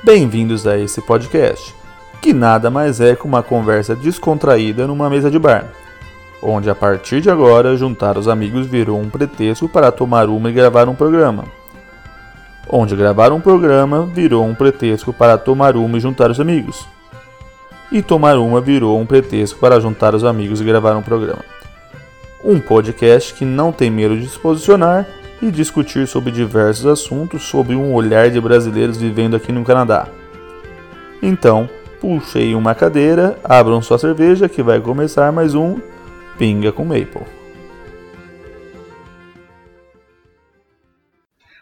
Bem-vindos a esse podcast, que nada mais é que uma conversa descontraída numa mesa de bar, onde a partir de agora juntar os amigos virou um pretexto para tomar uma e gravar um programa. Onde gravar um programa virou um pretexto para tomar uma e juntar os amigos. E tomar uma virou um pretexto para juntar os amigos e gravar um programa. Um podcast que não tem medo de se posicionar e discutir sobre diversos assuntos sob um olhar de brasileiros vivendo aqui no Canadá. Então, puxei uma cadeira, abram sua cerveja que vai começar mais um Pinga com Maple.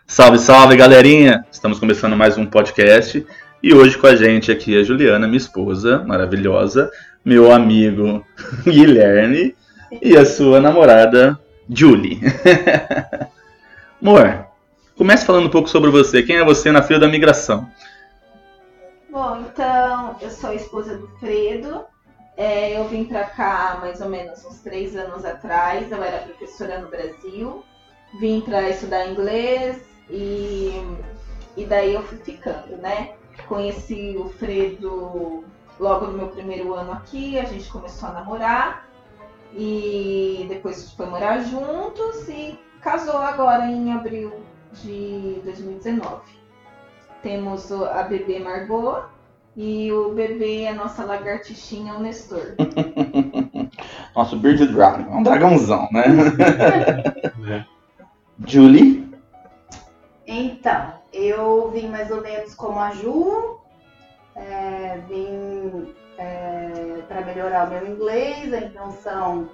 Salve, salve galerinha! Estamos começando mais um podcast e hoje com a gente aqui a Juliana, minha esposa maravilhosa, meu amigo Guilherme e a sua namorada Julie. Amor, comece falando um pouco sobre você. Quem é você na fila da migração? Bom, então, eu sou a esposa do Fredo. É, eu vim para cá mais ou menos uns três anos atrás. Eu era professora no Brasil. Vim para estudar inglês e, e daí eu fui ficando, né? Conheci o Fredo logo no meu primeiro ano aqui. A gente começou a namorar e depois foi morar juntos e casou agora em abril de 2019. Temos a bebê Margot e o bebê é a nossa lagartixinha, o Nestor. Nosso Bearded Dragon, é um dragãozão, né? é. Julie? Então, eu vim mais ou menos como a Ju, é, vim é, para melhorar o meu inglês, a intenção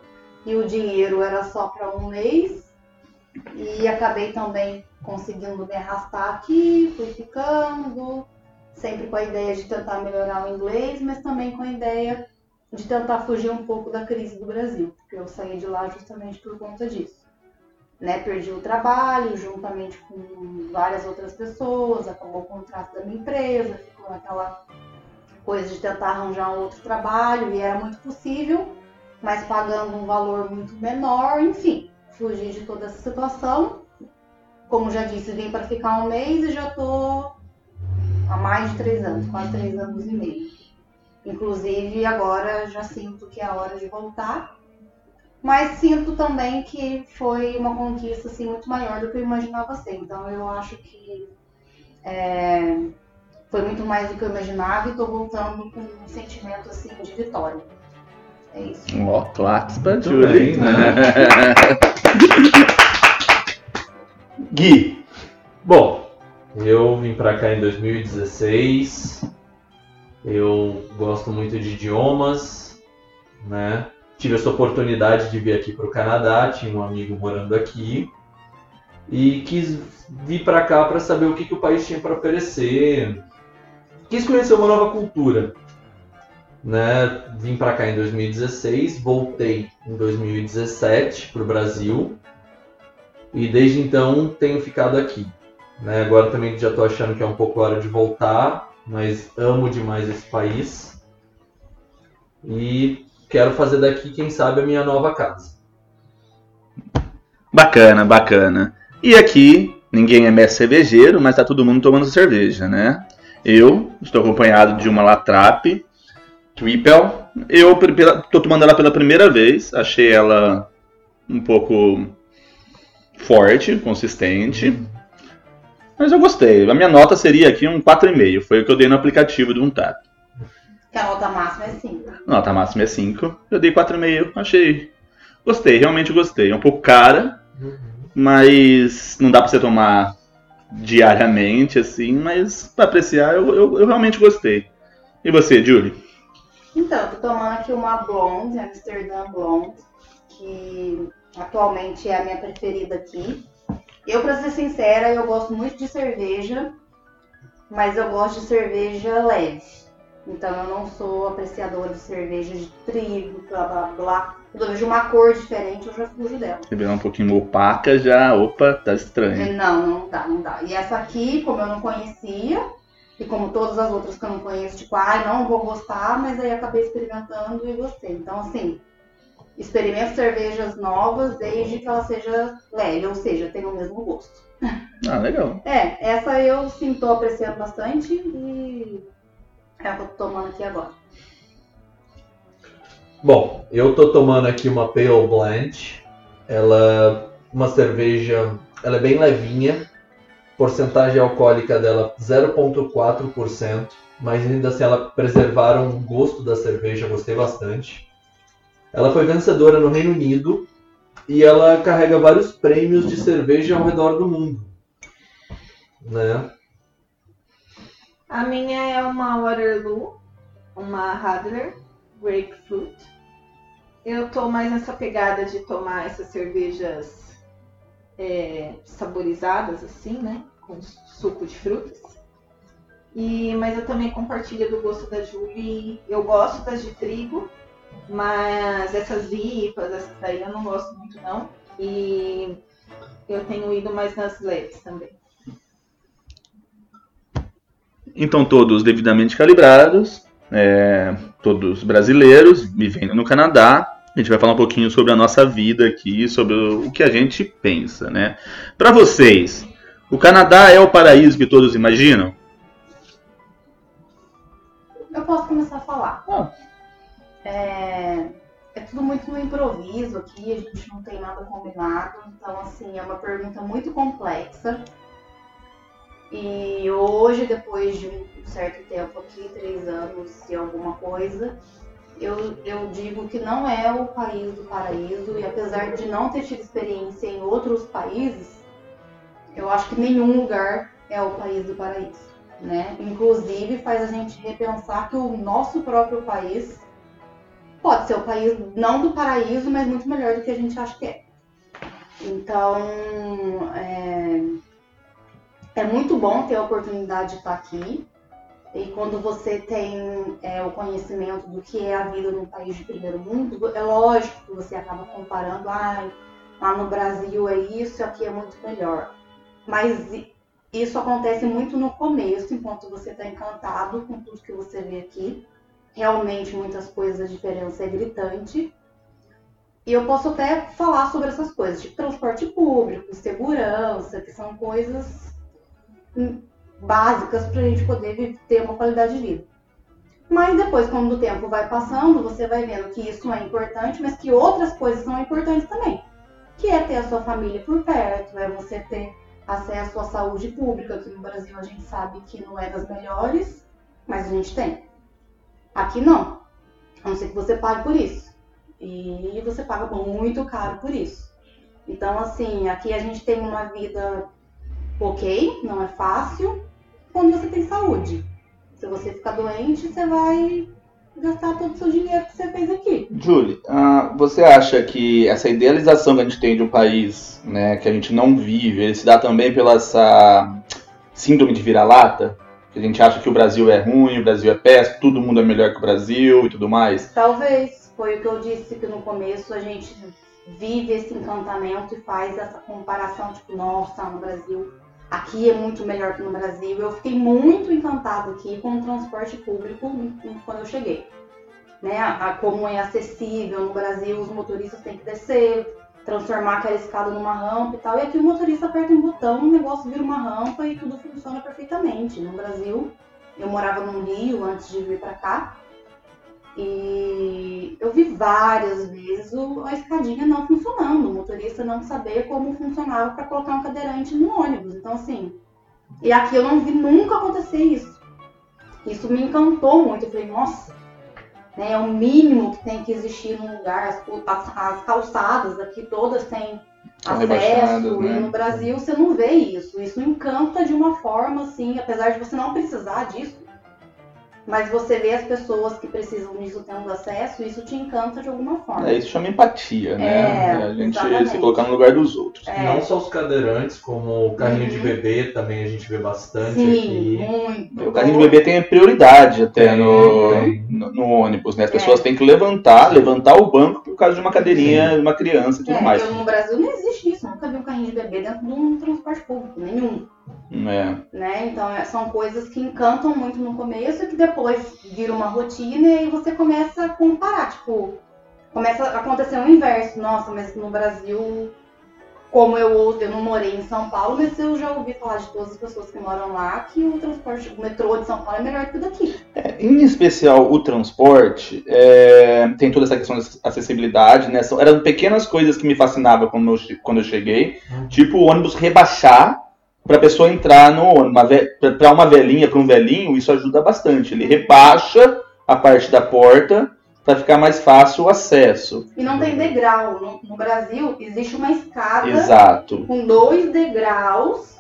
e o dinheiro era só para um mês. E acabei também conseguindo me arrastar aqui, fui ficando, sempre com a ideia de tentar melhorar o inglês, mas também com a ideia de tentar fugir um pouco da crise do Brasil, porque eu saí de lá justamente por conta disso. Né, perdi o trabalho juntamente com várias outras pessoas, acabou o contrato da minha empresa, ficou aquela coisa de tentar arranjar um outro trabalho e era muito possível, mas pagando um valor muito menor, enfim fugir de toda essa situação. Como já disse, vim para ficar um mês e já estou há mais de três anos, quase três anos e meio. Inclusive, agora já sinto que é a hora de voltar. Mas sinto também que foi uma conquista assim, muito maior do que eu imaginava ser. Então, eu acho que é, foi muito mais do que eu imaginava e estou voltando com um sentimento assim, de vitória. É isso. Ó, claques pra Julie. Né? Gui. Bom, eu vim pra cá em 2016. Eu gosto muito de idiomas, né? Tive essa oportunidade de vir aqui para o Canadá, tinha um amigo morando aqui e quis vir para cá para saber o que, que o país tinha para oferecer. Quis conhecer uma nova cultura né? Vim para cá em 2016, voltei em 2017 para o Brasil e desde então tenho ficado aqui. Né? Agora também já estou achando que é um pouco hora de voltar, mas amo demais esse país e quero fazer daqui, quem sabe, a minha nova casa. Bacana, bacana. E aqui ninguém é mestre cervejeiro, mas tá todo mundo tomando cerveja, né? Eu estou acompanhado de uma Latrape, Triple. Eu tô tomando ela pela primeira vez. Achei ela um pouco forte, consistente. Mas eu gostei. A minha nota seria aqui um 4,5. Foi o que eu dei no aplicativo do Untap. Que a nota máxima é 5. A nota máxima é 5. Eu dei 4,5. Achei. Gostei, realmente gostei. É um pouco cara, uhum. mas não dá pra você tomar diariamente, assim. Mas pra apreciar, eu, eu, eu realmente gostei. E você, Julie? Então, tô tomando aqui uma Blonde, Amsterdã Blonde, que atualmente é a minha preferida aqui. Eu, pra ser sincera, eu gosto muito de cerveja, mas eu gosto de cerveja leve. Então eu não sou apreciadora de cerveja de trigo, blá blá blá. Quando eu vejo uma cor diferente, eu já fujo dela. Se vier um pouquinho opaca, já, opa, tá estranho. Não, não dá, não dá. E essa aqui, como eu não conhecia, e como todas as outras que eu não conheço, tipo, ai, ah, não vou gostar, mas aí acabei experimentando e gostei. Então, assim, experimento cervejas novas desde que ela seja leve, ou seja, tenha o mesmo gosto. Ah, legal. É, essa eu sim tô apreciando bastante e é a que eu tô tomando aqui agora. Bom, eu tô tomando aqui uma Pale Blend. Ela uma cerveja, ela é bem levinha. Porcentagem alcoólica dela 0.4%, mas ainda assim ela preservaram o gosto da cerveja, gostei bastante. Ela foi vencedora no Reino Unido e ela carrega vários prêmios de cerveja ao redor do mundo. Né? A minha é uma Waterloo, uma Radler Grapefruit. Eu tô mais nessa pegada de tomar essas cervejas é, saborizadas, assim, né? Com suco de frutas. E, mas eu também compartilho do gosto da Julie. Eu gosto das de trigo, mas essas IPAs, essas daí eu não gosto muito não. E eu tenho ido mais nas leves também. Então, todos devidamente calibrados, é, todos brasileiros, vivendo no Canadá. A gente vai falar um pouquinho sobre a nossa vida aqui, sobre o que a gente pensa, né? Para vocês, o Canadá é o paraíso que todos imaginam? Eu posso começar a falar. Ah. É, é tudo muito no improviso aqui, a gente não tem nada combinado, então assim, é uma pergunta muito complexa. E hoje, depois de um certo tempo aqui, três anos e alguma coisa, eu, eu digo que não é o país do paraíso, e apesar de não ter tido experiência em outros países, eu acho que nenhum lugar é o país do paraíso. Né? Inclusive faz a gente repensar que o nosso próprio país pode ser o país não do paraíso, mas muito melhor do que a gente acha que é. Então, é, é muito bom ter a oportunidade de estar aqui. E quando você tem é, o conhecimento do que é a vida num país de primeiro mundo, é lógico que você acaba comparando, ah, lá no Brasil é isso, aqui é muito melhor. Mas isso acontece muito no começo, enquanto você está encantado com tudo que você vê aqui. Realmente, muitas coisas, a diferença é gritante. E eu posso até falar sobre essas coisas, tipo transporte público, segurança, que são coisas básicas para a gente poder ter uma qualidade de vida. Mas depois, quando o tempo vai passando, você vai vendo que isso é importante, mas que outras coisas são importantes também. Que é ter a sua família por perto, é você ter acesso à saúde pública, que no Brasil a gente sabe que não é das melhores, mas a gente tem. Aqui não. A não ser que você pague por isso. E você paga muito caro por isso. Então, assim, aqui a gente tem uma vida ok, não é fácil, quando você tem saúde. Se você ficar doente, você vai gastar todo o seu dinheiro que você fez aqui. Julie, uh, você acha que essa idealização que a gente tem de um país né, que a gente não vive, ele se dá também pela essa síndrome de vira-lata? Que a gente acha que o Brasil é ruim, o Brasil é péssimo, todo mundo é melhor que o Brasil e tudo mais? Talvez. Foi o que eu disse que no começo a gente vive esse encantamento e faz essa comparação, tipo, nossa, no Brasil aqui é muito melhor que no Brasil. Eu fiquei muito encantado aqui com o transporte público quando eu cheguei. Né? A, como é acessível no Brasil, os motoristas têm que descer, transformar aquela escada numa rampa e tal. E aqui o motorista aperta um botão, o negócio vira uma rampa e tudo funciona perfeitamente. No Brasil, eu morava no Rio antes de vir para cá. E eu vi várias vezes a escadinha não funcionando, o motorista não sabia como funcionava para colocar um cadeirante no ônibus. Então, assim, e aqui eu não vi nunca acontecer isso. Isso me encantou muito. Eu falei, nossa, né, é o mínimo que tem que existir num lugar. As, as, as calçadas aqui todas têm São acesso. né? E no Brasil você não vê isso. Isso encanta de uma forma assim, apesar de você não precisar disso mas você vê as pessoas que precisam disso tendo acesso, isso te encanta de alguma forma. É, isso chama empatia, né? É, a gente exatamente. se colocar no lugar dos outros. É. Não só os cadeirantes, como o carrinho de Uhum. bebê também a gente vê bastante Sim, aqui. muito. O carrinho de bebê tem prioridade até Tem, no, tem. no, no ônibus, né? As É. pessoas têm que levantar, levantar o banco por causa de uma cadeirinha de uma criança e tudo É, mais. eu, no Brasil não existe isso, nunca vi um carrinho de bebê dentro de um transporte público, nenhum. É. Né? Então é, são coisas que encantam muito no começo e que depois vira uma rotina e você começa a comparar, tipo, começa a acontecer o inverso. Nossa, mas no Brasil, como eu ouço, eu não morei em São Paulo, mas eu já ouvi falar de todas as pessoas que moram lá que o transporte, o metrô de São Paulo é melhor que o daqui. É, em especial o transporte, é, tem toda essa questão de acessibilidade, né? São, eram pequenas coisas que me fascinavam quando eu, quando eu cheguei, tipo o ônibus rebaixar para a pessoa entrar no ônibus. Para uma velhinha, para um velhinho, isso ajuda bastante. Ele rebaixa a parte da porta para ficar mais fácil o acesso. E não tem degrau. No, no Brasil, existe uma escada Exato. com dois degraus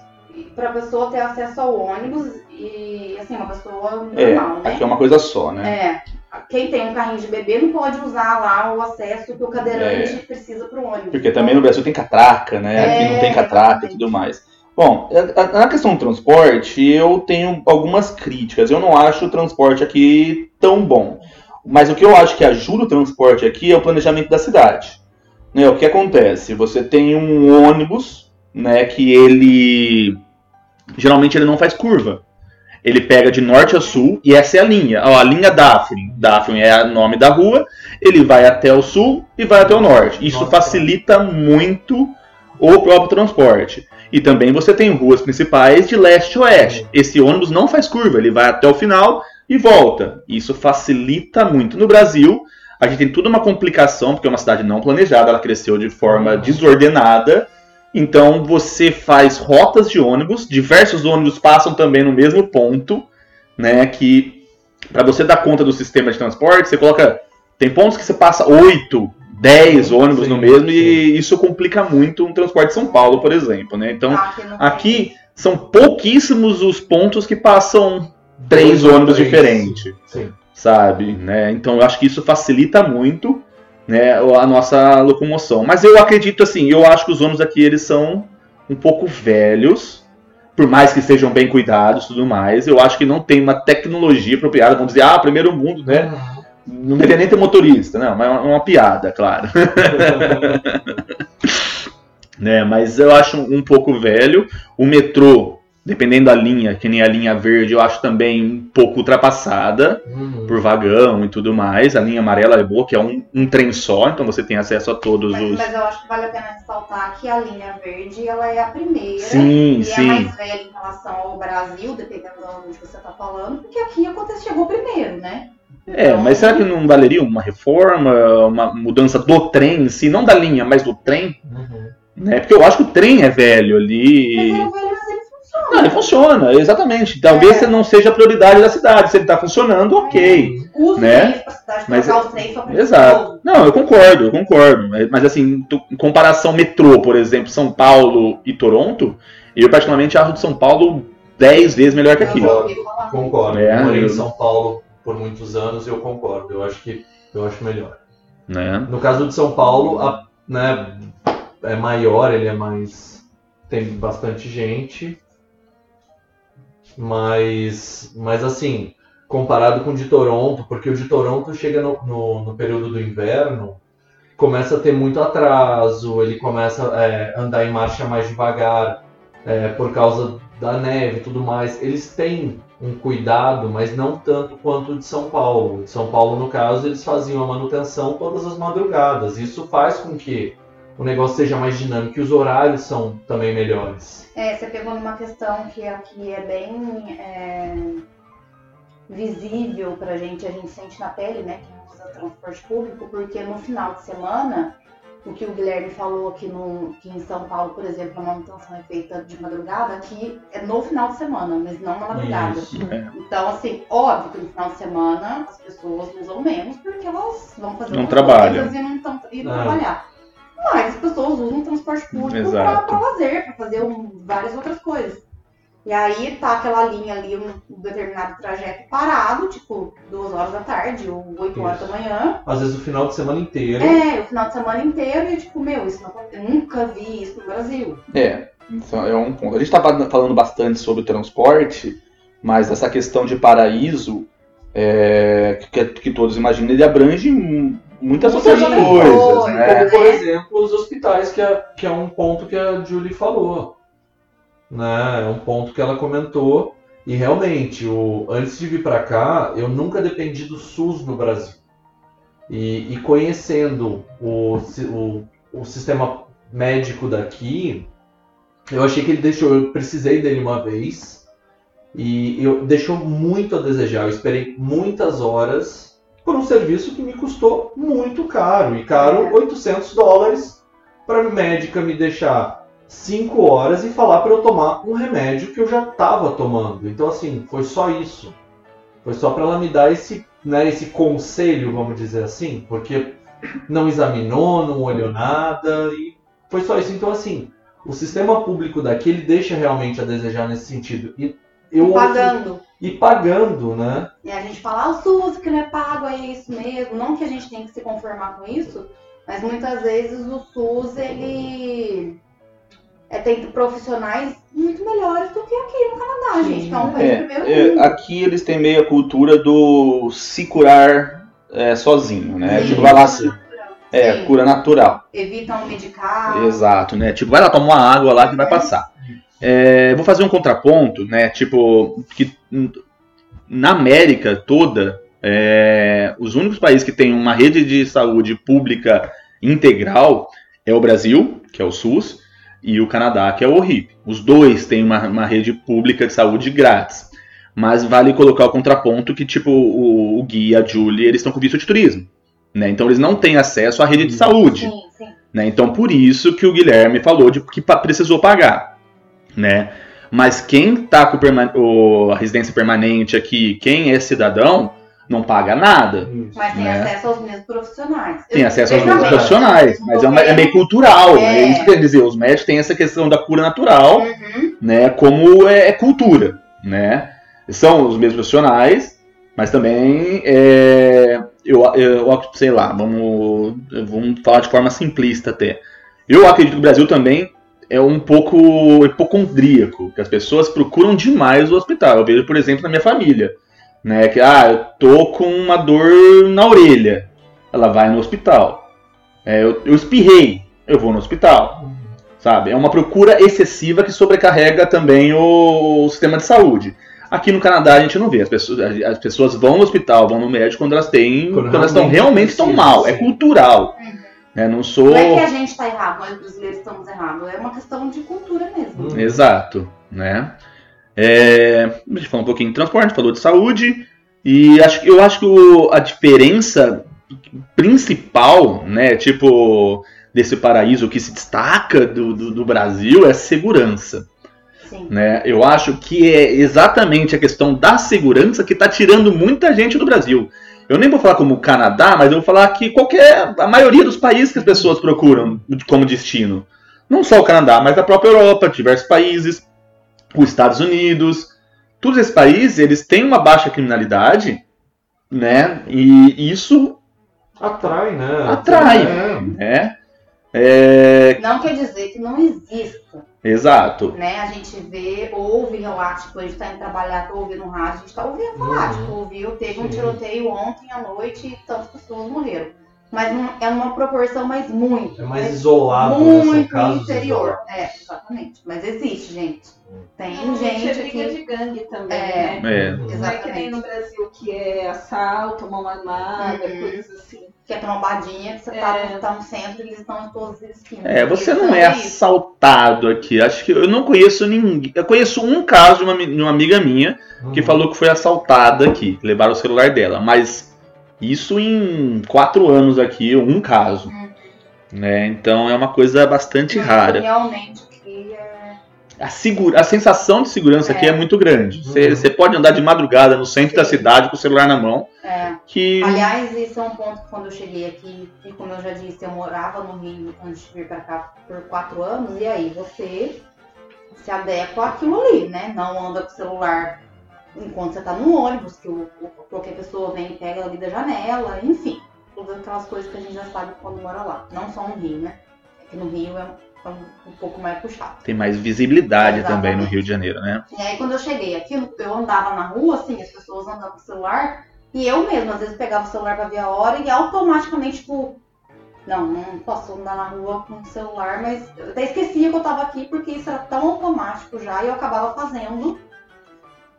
para a pessoa ter acesso ao ônibus e, assim, uma pessoa É, normal, né? aqui é uma coisa só, né? É. Quem tem um carrinho de bebê não pode usar lá o acesso que o cadeirante É. precisa para o ônibus. Porque também no Brasil tem catraca, né? Aqui não É, tem catraca e tudo mais. Bom, na questão do transporte, eu tenho algumas críticas. Eu não acho o transporte aqui tão bom. Mas o que eu acho que ajuda o transporte aqui é o planejamento da cidade. Né, o que acontece? Você tem um ônibus, né, que ele geralmente ele não faz curva. Ele pega de norte a sul e essa é a linha. Ó, a linha Daphne. Daphne é o nome da rua. Ele vai até o sul e vai até o norte. Isso Nossa. facilita muito o próprio transporte. E também você tem ruas principais de leste a oeste. Esse ônibus não faz curva, ele vai até o final e volta. Isso facilita muito. No Brasil, a gente tem toda uma complicação, porque é uma cidade não planejada, ela cresceu de forma desordenada. Então você faz rotas de ônibus, diversos ônibus passam também no mesmo ponto, né? Que para você dar conta do sistema de transporte, você coloca. Tem pontos que você passa 8, 10 ônibus Sim, no mesmo, sim. e isso complica muito um transporte de São Paulo, por exemplo, né? Então, Aqui, são pouquíssimos os pontos que passam três ônibus diferentes Sim. sabe? Né? Então eu acho que isso facilita muito né, a nossa locomoção. Mas eu acredito assim, eu acho que os ônibus aqui eles são um pouco velhos, por mais que sejam bem cuidados e tudo mais. Eu acho que não tem uma tecnologia apropriada. Vamos dizer, ah, primeiro mundo, né? Não deveria nem ter motorista, não, mas é uma, uma piada, claro. né? Mas eu acho um pouco velho. O metrô, dependendo da linha, que nem a linha verde, eu acho também um pouco ultrapassada Uhum. por vagão e tudo mais. A linha amarela é boa, que é um, um trem só, então você tem acesso a todos Mas, os. mas eu acho que vale a pena ressaltar que a linha verde ela é a primeira Sim, e sim. é mais velha em relação ao Brasil, dependendo de onde você está falando, porque aqui aconteceu, chegou primeiro, né? É, mas será que não valeria uma reforma, uma mudança do trem em si, não da linha, mas do trem? Uhum. Né? Porque eu acho que o trem é velho Mas ali. ele é velho, mas funciona. Não, ele funciona, exatamente. Talvez É. não seja a prioridade da cidade. Se ele tá funcionando, ok. Custa né? né? cidade Mas- pra Exato. Não, eu concordo, eu concordo. Mas- assim, em comparação metrô, por exemplo, São Paulo e Toronto, eu particularmente acho de São Paulo 10 vezes melhor que aqui. Eu. Concordo. É, eu morei em São Paulo por muitos anos e eu concordo. Eu acho que eu acho melhor. Né? No caso de São Paulo, a- né, é maior, ele é mais. tem bastante gente. Mas. Mas assim, comparado com o de Toronto, porque o de Toronto chega no, no, no período do inverno, começa a ter muito atraso, ele começa a andar em marcha mais devagar é, por causa da neve e tudo mais. Eles têm um cuidado, mas não tanto quanto o de São Paulo. De São Paulo, no caso, eles faziam a manutenção todas as madrugadas. Isso faz com que o negócio seja mais dinâmico e os horários são também melhores. É, você pegou numa questão que aqui é bem é, visível pra gente, a gente sente na pele, né, quem usa transporte público, porque no final de semana, o que o Guilherme falou aqui no, que em São Paulo, por exemplo, a manutenção é feita de madrugada, aqui é no final de semana, mas não na madrugada. Isso. Então, assim, óbvio que no final de semana as pessoas usam menos porque elas vão fazer Não coisas e não estão indo Ah. trabalhar. Mas as pessoas usam o transporte público pra lazer, pra fazer um- várias outras coisas. E aí tá aquela linha ali, um, um determinado trajeto parado, tipo, duas horas da tarde ou oito horas da manhã. Às vezes o final de semana inteiro. É, o final de semana inteiro e tipo, meu, isso não. Eu nunca vi isso no Brasil. É, então é um ponto. A gente estava falando bastante sobre o transporte, mas essa questão de paraíso, é, que, que todos imaginam, ele abrange muitas outras coisas, né? Como, por exemplo, os hospitais, que é, que é um ponto que a Julie falou. Né? É um ponto que ela comentou. E realmente, o, antes de vir para cá, eu nunca dependi do SUS no Brasil. E, e conhecendo o, o, o sistema médico daqui, eu achei que ele deixou. Eu precisei dele uma vez e eu deixou muito a desejar. Eu esperei muitas horas por um serviço que me custou muito caro e caro 800 dólares para a médica me deixar 5 horas e falar para eu tomar um remédio que eu já estava tomando. Então assim, foi só isso. Foi só para ela me dar esse, né, esse conselho, vamos dizer assim, porque não examinou, não olhou nada e foi só isso. Então assim, o sistema público daqui ele deixa realmente a desejar nesse sentido. E eu Pagando. E pagando, né? E a gente fala, ah, o SUS que não é pago, é isso mesmo. Não que a gente tem que se conformar com isso, mas muitas vezes o SUS, ele é, tem profissionais muito melhores do que aqui no Canadá, gente. Que é um país de primeiro É, mundo. aqui eles têm meio a cultura do se curar é, sozinho, né? Sim. Tipo, vai lá, se- é, Sim. cura natural. Evitam medicar. Exato, né? Tipo, vai lá tomar uma água lá que vai passar. É, vou fazer um contraponto, né? Tipo, que na América toda, é, os únicos países que têm uma rede de saúde pública integral é o Brasil, que é o SUS, e o Canadá, que é o RIP. Os dois têm uma, uma rede pública de saúde grátis. Mas vale colocar o contraponto que, tipo, o, o Gui e a Julie, eles estão com visto de turismo. Né? Então eles não têm acesso à rede de saúde. Sim, sim. né? Então por isso que o Guilherme falou de que precisou pagar, né? Mas quem tá com o a residência permanente aqui, quem é cidadão, não paga nada. Mas tem Né? acesso aos mesmos profissionais. Tem Eu- acesso aos mesmos profissionais, mas é, uma- é meio cultural. É. né? Isso quer dizer, os médicos têm essa questão da cura natural, Uhum. né? Como é, é cultura, né? São os mesmos profissionais, mas também é, eu, eu sei lá, vamos, vamos falar de forma simplista até. Eu acredito que o Brasil também é um pouco hipocondríaco, que as pessoas procuram demais o hospital. Eu vejo, por exemplo, na minha família, né, que ah, eu tô com uma dor na orelha, ela vai no hospital. É, eu, eu espirrei, eu vou no hospital sabe? É uma procura excessiva que sobrecarrega também o, o sistema de saúde. Aqui no Canadá a gente não vê, as pessoas, as pessoas vão no hospital, vão no médico quando elas têm, Quando quando, elas estão realmente realmente estão mal, é sim. cultural. Uhum. Né? Não sou Não é que a gente tá errado, nós brasileiros estamos errados. É uma questão de cultura mesmo. Hum. Exato, né? É, a gente falou um pouquinho de transporte, falou de saúde, e acho, que- eu acho que o- a diferença principal, né, tipo, desse paraíso que se destaca do, do, do Brasil é a segurança. Sim. né? Eu acho que é exatamente a questão da segurança que está tirando muita gente do Brasil. Eu nem vou falar como o Canadá, mas eu vou falar que qualquer a maioria dos países que as pessoas procuram como destino, não só o Canadá, mas a própria Europa, diversos países, os Estados Unidos, todos esses países eles têm uma baixa criminalidade, né? E isso Atrai, né? Atrai. É. né? É, Não quer dizer que não exista, exato. né? A gente vê, ouve relatos, tipo, a gente tá indo trabalhar, tá ouvindo rádio, a gente tá ouvindo falar, Uhum. tipo, ouviu, teve um Sim. tiroteio ontem à noite e tantas pessoas morreram. Mas não- é uma proporção, mas muito. É mais isolado, né? São muito interior. É, exatamente. Mas existe, gente. Tem Normalmente gente é briga aqui. de gangue também, É. né? É. Uhum. Não é que nem Exatamente. no Brasil que é assalto, mão armada, Uhum. coisas assim. Que é trombadinha, que você tá, É. tá no centro e eles estão em todas as esquinas. É, você não são é isso. assaltado aqui. Acho que eu não conheço ninguém. Eu conheço um caso de uma, de uma amiga minha que Uhum. falou que foi assaltada aqui, que levaram o celular dela. Mas isso em quatro anos aqui, um caso. Uhum. Né? Então é uma coisa bastante Mas rara. Realmente é. A, segura, a sensação de segurança aqui É. é muito grande. Você Uhum. pode andar de madrugada no centro da Sim. cidade com o celular na mão. é. Que Aliás, isso é um ponto que quando eu cheguei aqui, e como eu já disse, eu morava no Rio antes de vir pra cá por quatro anos, e aí você se adequa àquilo ali, né? Não anda com o celular enquanto você tá no ônibus, que o, o- qualquer pessoa vem e pega ali da janela, enfim. Todas aquelas coisas que a gente já sabe quando mora lá. Não só no Rio, né? É que no Rio é um, pouco mais puxado. tem mais visibilidade Exatamente. também no Rio de Janeiro, né? E aí quando eu cheguei aqui, eu andava na rua, assim, as pessoas andando com o celular, e eu mesma, às vezes, pegava o celular pra ver a hora e automaticamente, tipo, não, não posso andar na rua com o celular, mas eu até esquecia que eu tava aqui porque isso era tão automático já e eu acabava fazendo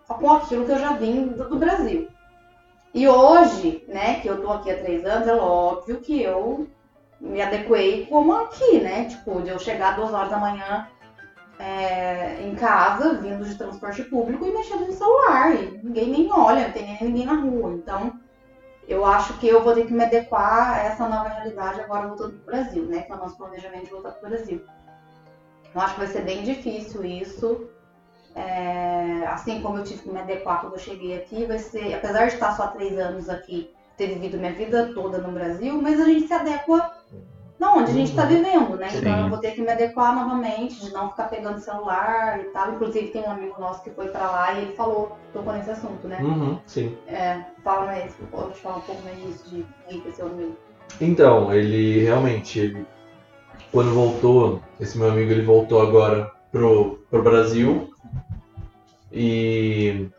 com aquilo que eu já vim do, do Brasil. E hoje, né, que eu tô aqui há três anos, é óbvio que eu me adequei como aqui, né? Tipo, de eu chegar duas horas da manhã é, em casa, vindo de transporte público e mexendo no celular. E ninguém nem olha, não tem nem ninguém na rua. Então, eu acho que eu vou ter que me adequar a essa nova realidade agora voltando pro Brasil, né? Que é o nosso planejamento de voltar pro Brasil. Eu acho que vai ser bem difícil isso. É, assim como eu tive que me adequar quando eu cheguei aqui, vai ser, apesar de estar só três anos aqui, ter vivido minha vida toda no Brasil, mas a gente se adequa na onde a gente está vivendo, né? Então Sim. eu vou ter que me adequar novamente, de não ficar pegando celular e tal. Inclusive tem um amigo nosso que foi pra lá e ele falou, tocou nesse assunto, né? Uhum, sim. É, fala mais, pode te falar um pouco mais disso de ir pra seu amigo. Então, ele realmente, ele, quando voltou, esse meu amigo ele voltou agora pro, pro Brasil e,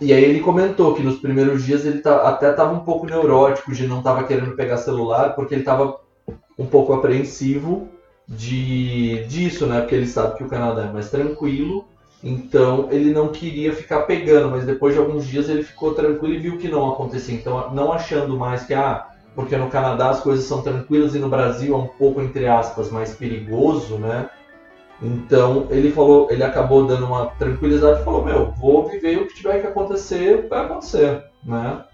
e aí ele comentou que nos primeiros dias ele tá, até estava um pouco neurótico de não estava querendo pegar celular porque ele estava um pouco apreensivo de disso, né? Porque ele sabe que o Canadá é mais tranquilo, então ele não queria ficar pegando, mas depois de alguns dias ele ficou tranquilo e viu que não acontecia. Então, não achando mais que ah, porque no Canadá as coisas são tranquilas e no Brasil é um pouco, entre aspas, mais perigoso, né? Então ele falou, ele acabou dando uma tranquilidade e falou, meu, vou viver o que tiver que acontecer, vai acontecer, né?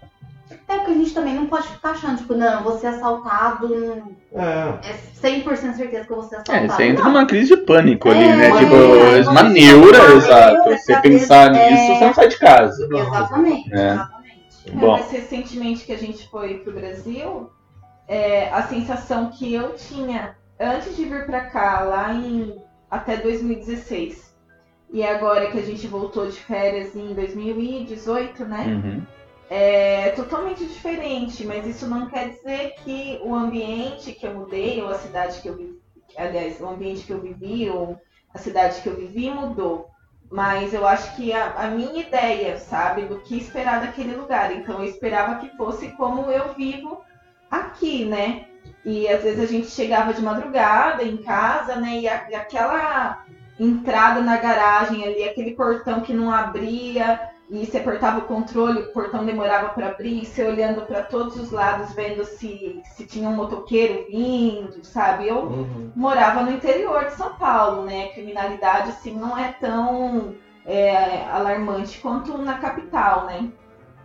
É porque a gente também não pode ficar achando, tipo, não, vou ser assaltado, É. é 100% certeza que eu vou ser É, assaltado. você entra Não. numa crise de pânico ali, É, né? é, Tipo, é, uma é, neura, é, exato. é, Você é, pensar é, nisso, você não sai de casa. Exatamente, É. exatamente. É, Bom, mas recentemente que a gente foi pro Brasil, é, a sensação que eu tinha antes de vir pra cá, lá em até 2016, e agora que a gente voltou de férias em 2018, né? uhum. É totalmente diferente, mas isso não quer dizer que o ambiente que eu mudei, ou a cidade que eu vivi, aliás, o ambiente que eu vivi, ou a cidade que eu vivi mudou. Mas eu acho que a, a minha ideia, sabe, do que esperar daquele lugar. Então eu esperava que fosse como eu vivo aqui, né? E às vezes a gente chegava de madrugada em casa, né? E, a- e aquela entrada na garagem ali, aquele portão que não abria, e você apertava o controle, o portão demorava para abrir, e você olhando para todos os lados, vendo se, se tinha um motoqueiro vindo, sabe? Eu Uhum. morava no interior de São Paulo, né? A criminalidade assim não é tão é, alarmante quanto na capital, né?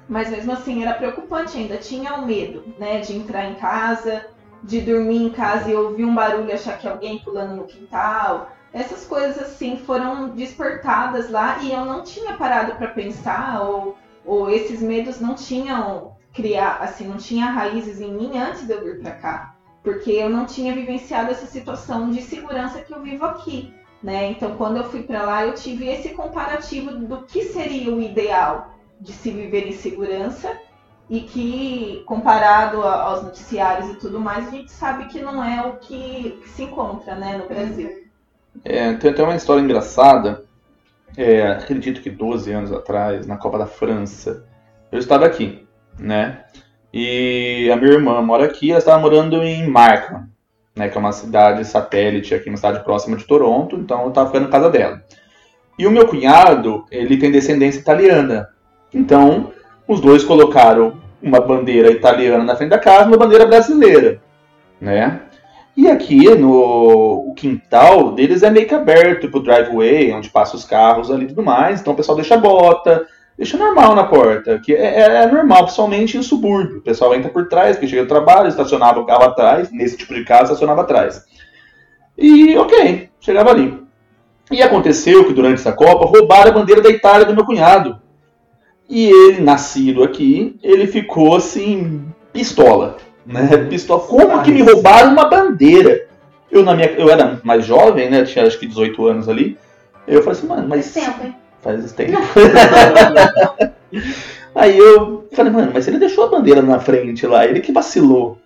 Mas mesmo assim era preocupante ainda, tinha o medo, né? De entrar em casa, de dormir em casa e ouvir um barulho e achar que alguém pulando no quintal. Essas coisas assim foram despertadas lá e eu não tinha parado para pensar ou, ou esses medos não tinham criar assim, não tinha raízes em mim antes de eu vir para cá porque eu não tinha vivenciado essa situação de segurança que eu vivo aqui, né? Então, quando eu fui para lá, eu tive esse comparativo do que seria o ideal de se viver em segurança e que, comparado aos noticiários e tudo mais, a gente sabe que não é o que, se encontra, né, no Brasil. É, tem até uma história engraçada. É, acredito que 12 anos atrás, na Copa da França, eu estava aqui, né? E a minha irmã mora aqui, ela estava morando em Markham, né? Que é uma cidade satélite aqui, uma cidade próxima de Toronto, então eu estava ficando na casa dela. E o meu cunhado, ele tem descendência italiana. Então, os dois colocaram uma bandeira italiana na frente da casa e uma bandeira brasileira, né? E aqui no o quintal deles é meio que aberto pro driveway, onde passam os carros ali e tudo mais. Então o pessoal deixa bota, deixa normal na porta, que é, é normal, principalmente em subúrbio. O pessoal entra por trás, que chega do trabalho, estacionava o carro atrás, nesse tipo de casa, estacionava atrás. E ok, chegava ali. E aconteceu que durante essa Copa roubaram a bandeira da Itália do meu cunhado. E ele, nascido aqui, ele ficou assim, pistola. Né? Pistola. Como que me roubaram uma bandeira? Eu, na minha, eu era mais jovem, né? Tinha acho que 18 anos ali. Eu falei assim, mano, mas. Faz tempo, hein? Faz tempo. Aí eu falei, mano, mas ele deixou a bandeira na frente lá, ele que vacilou.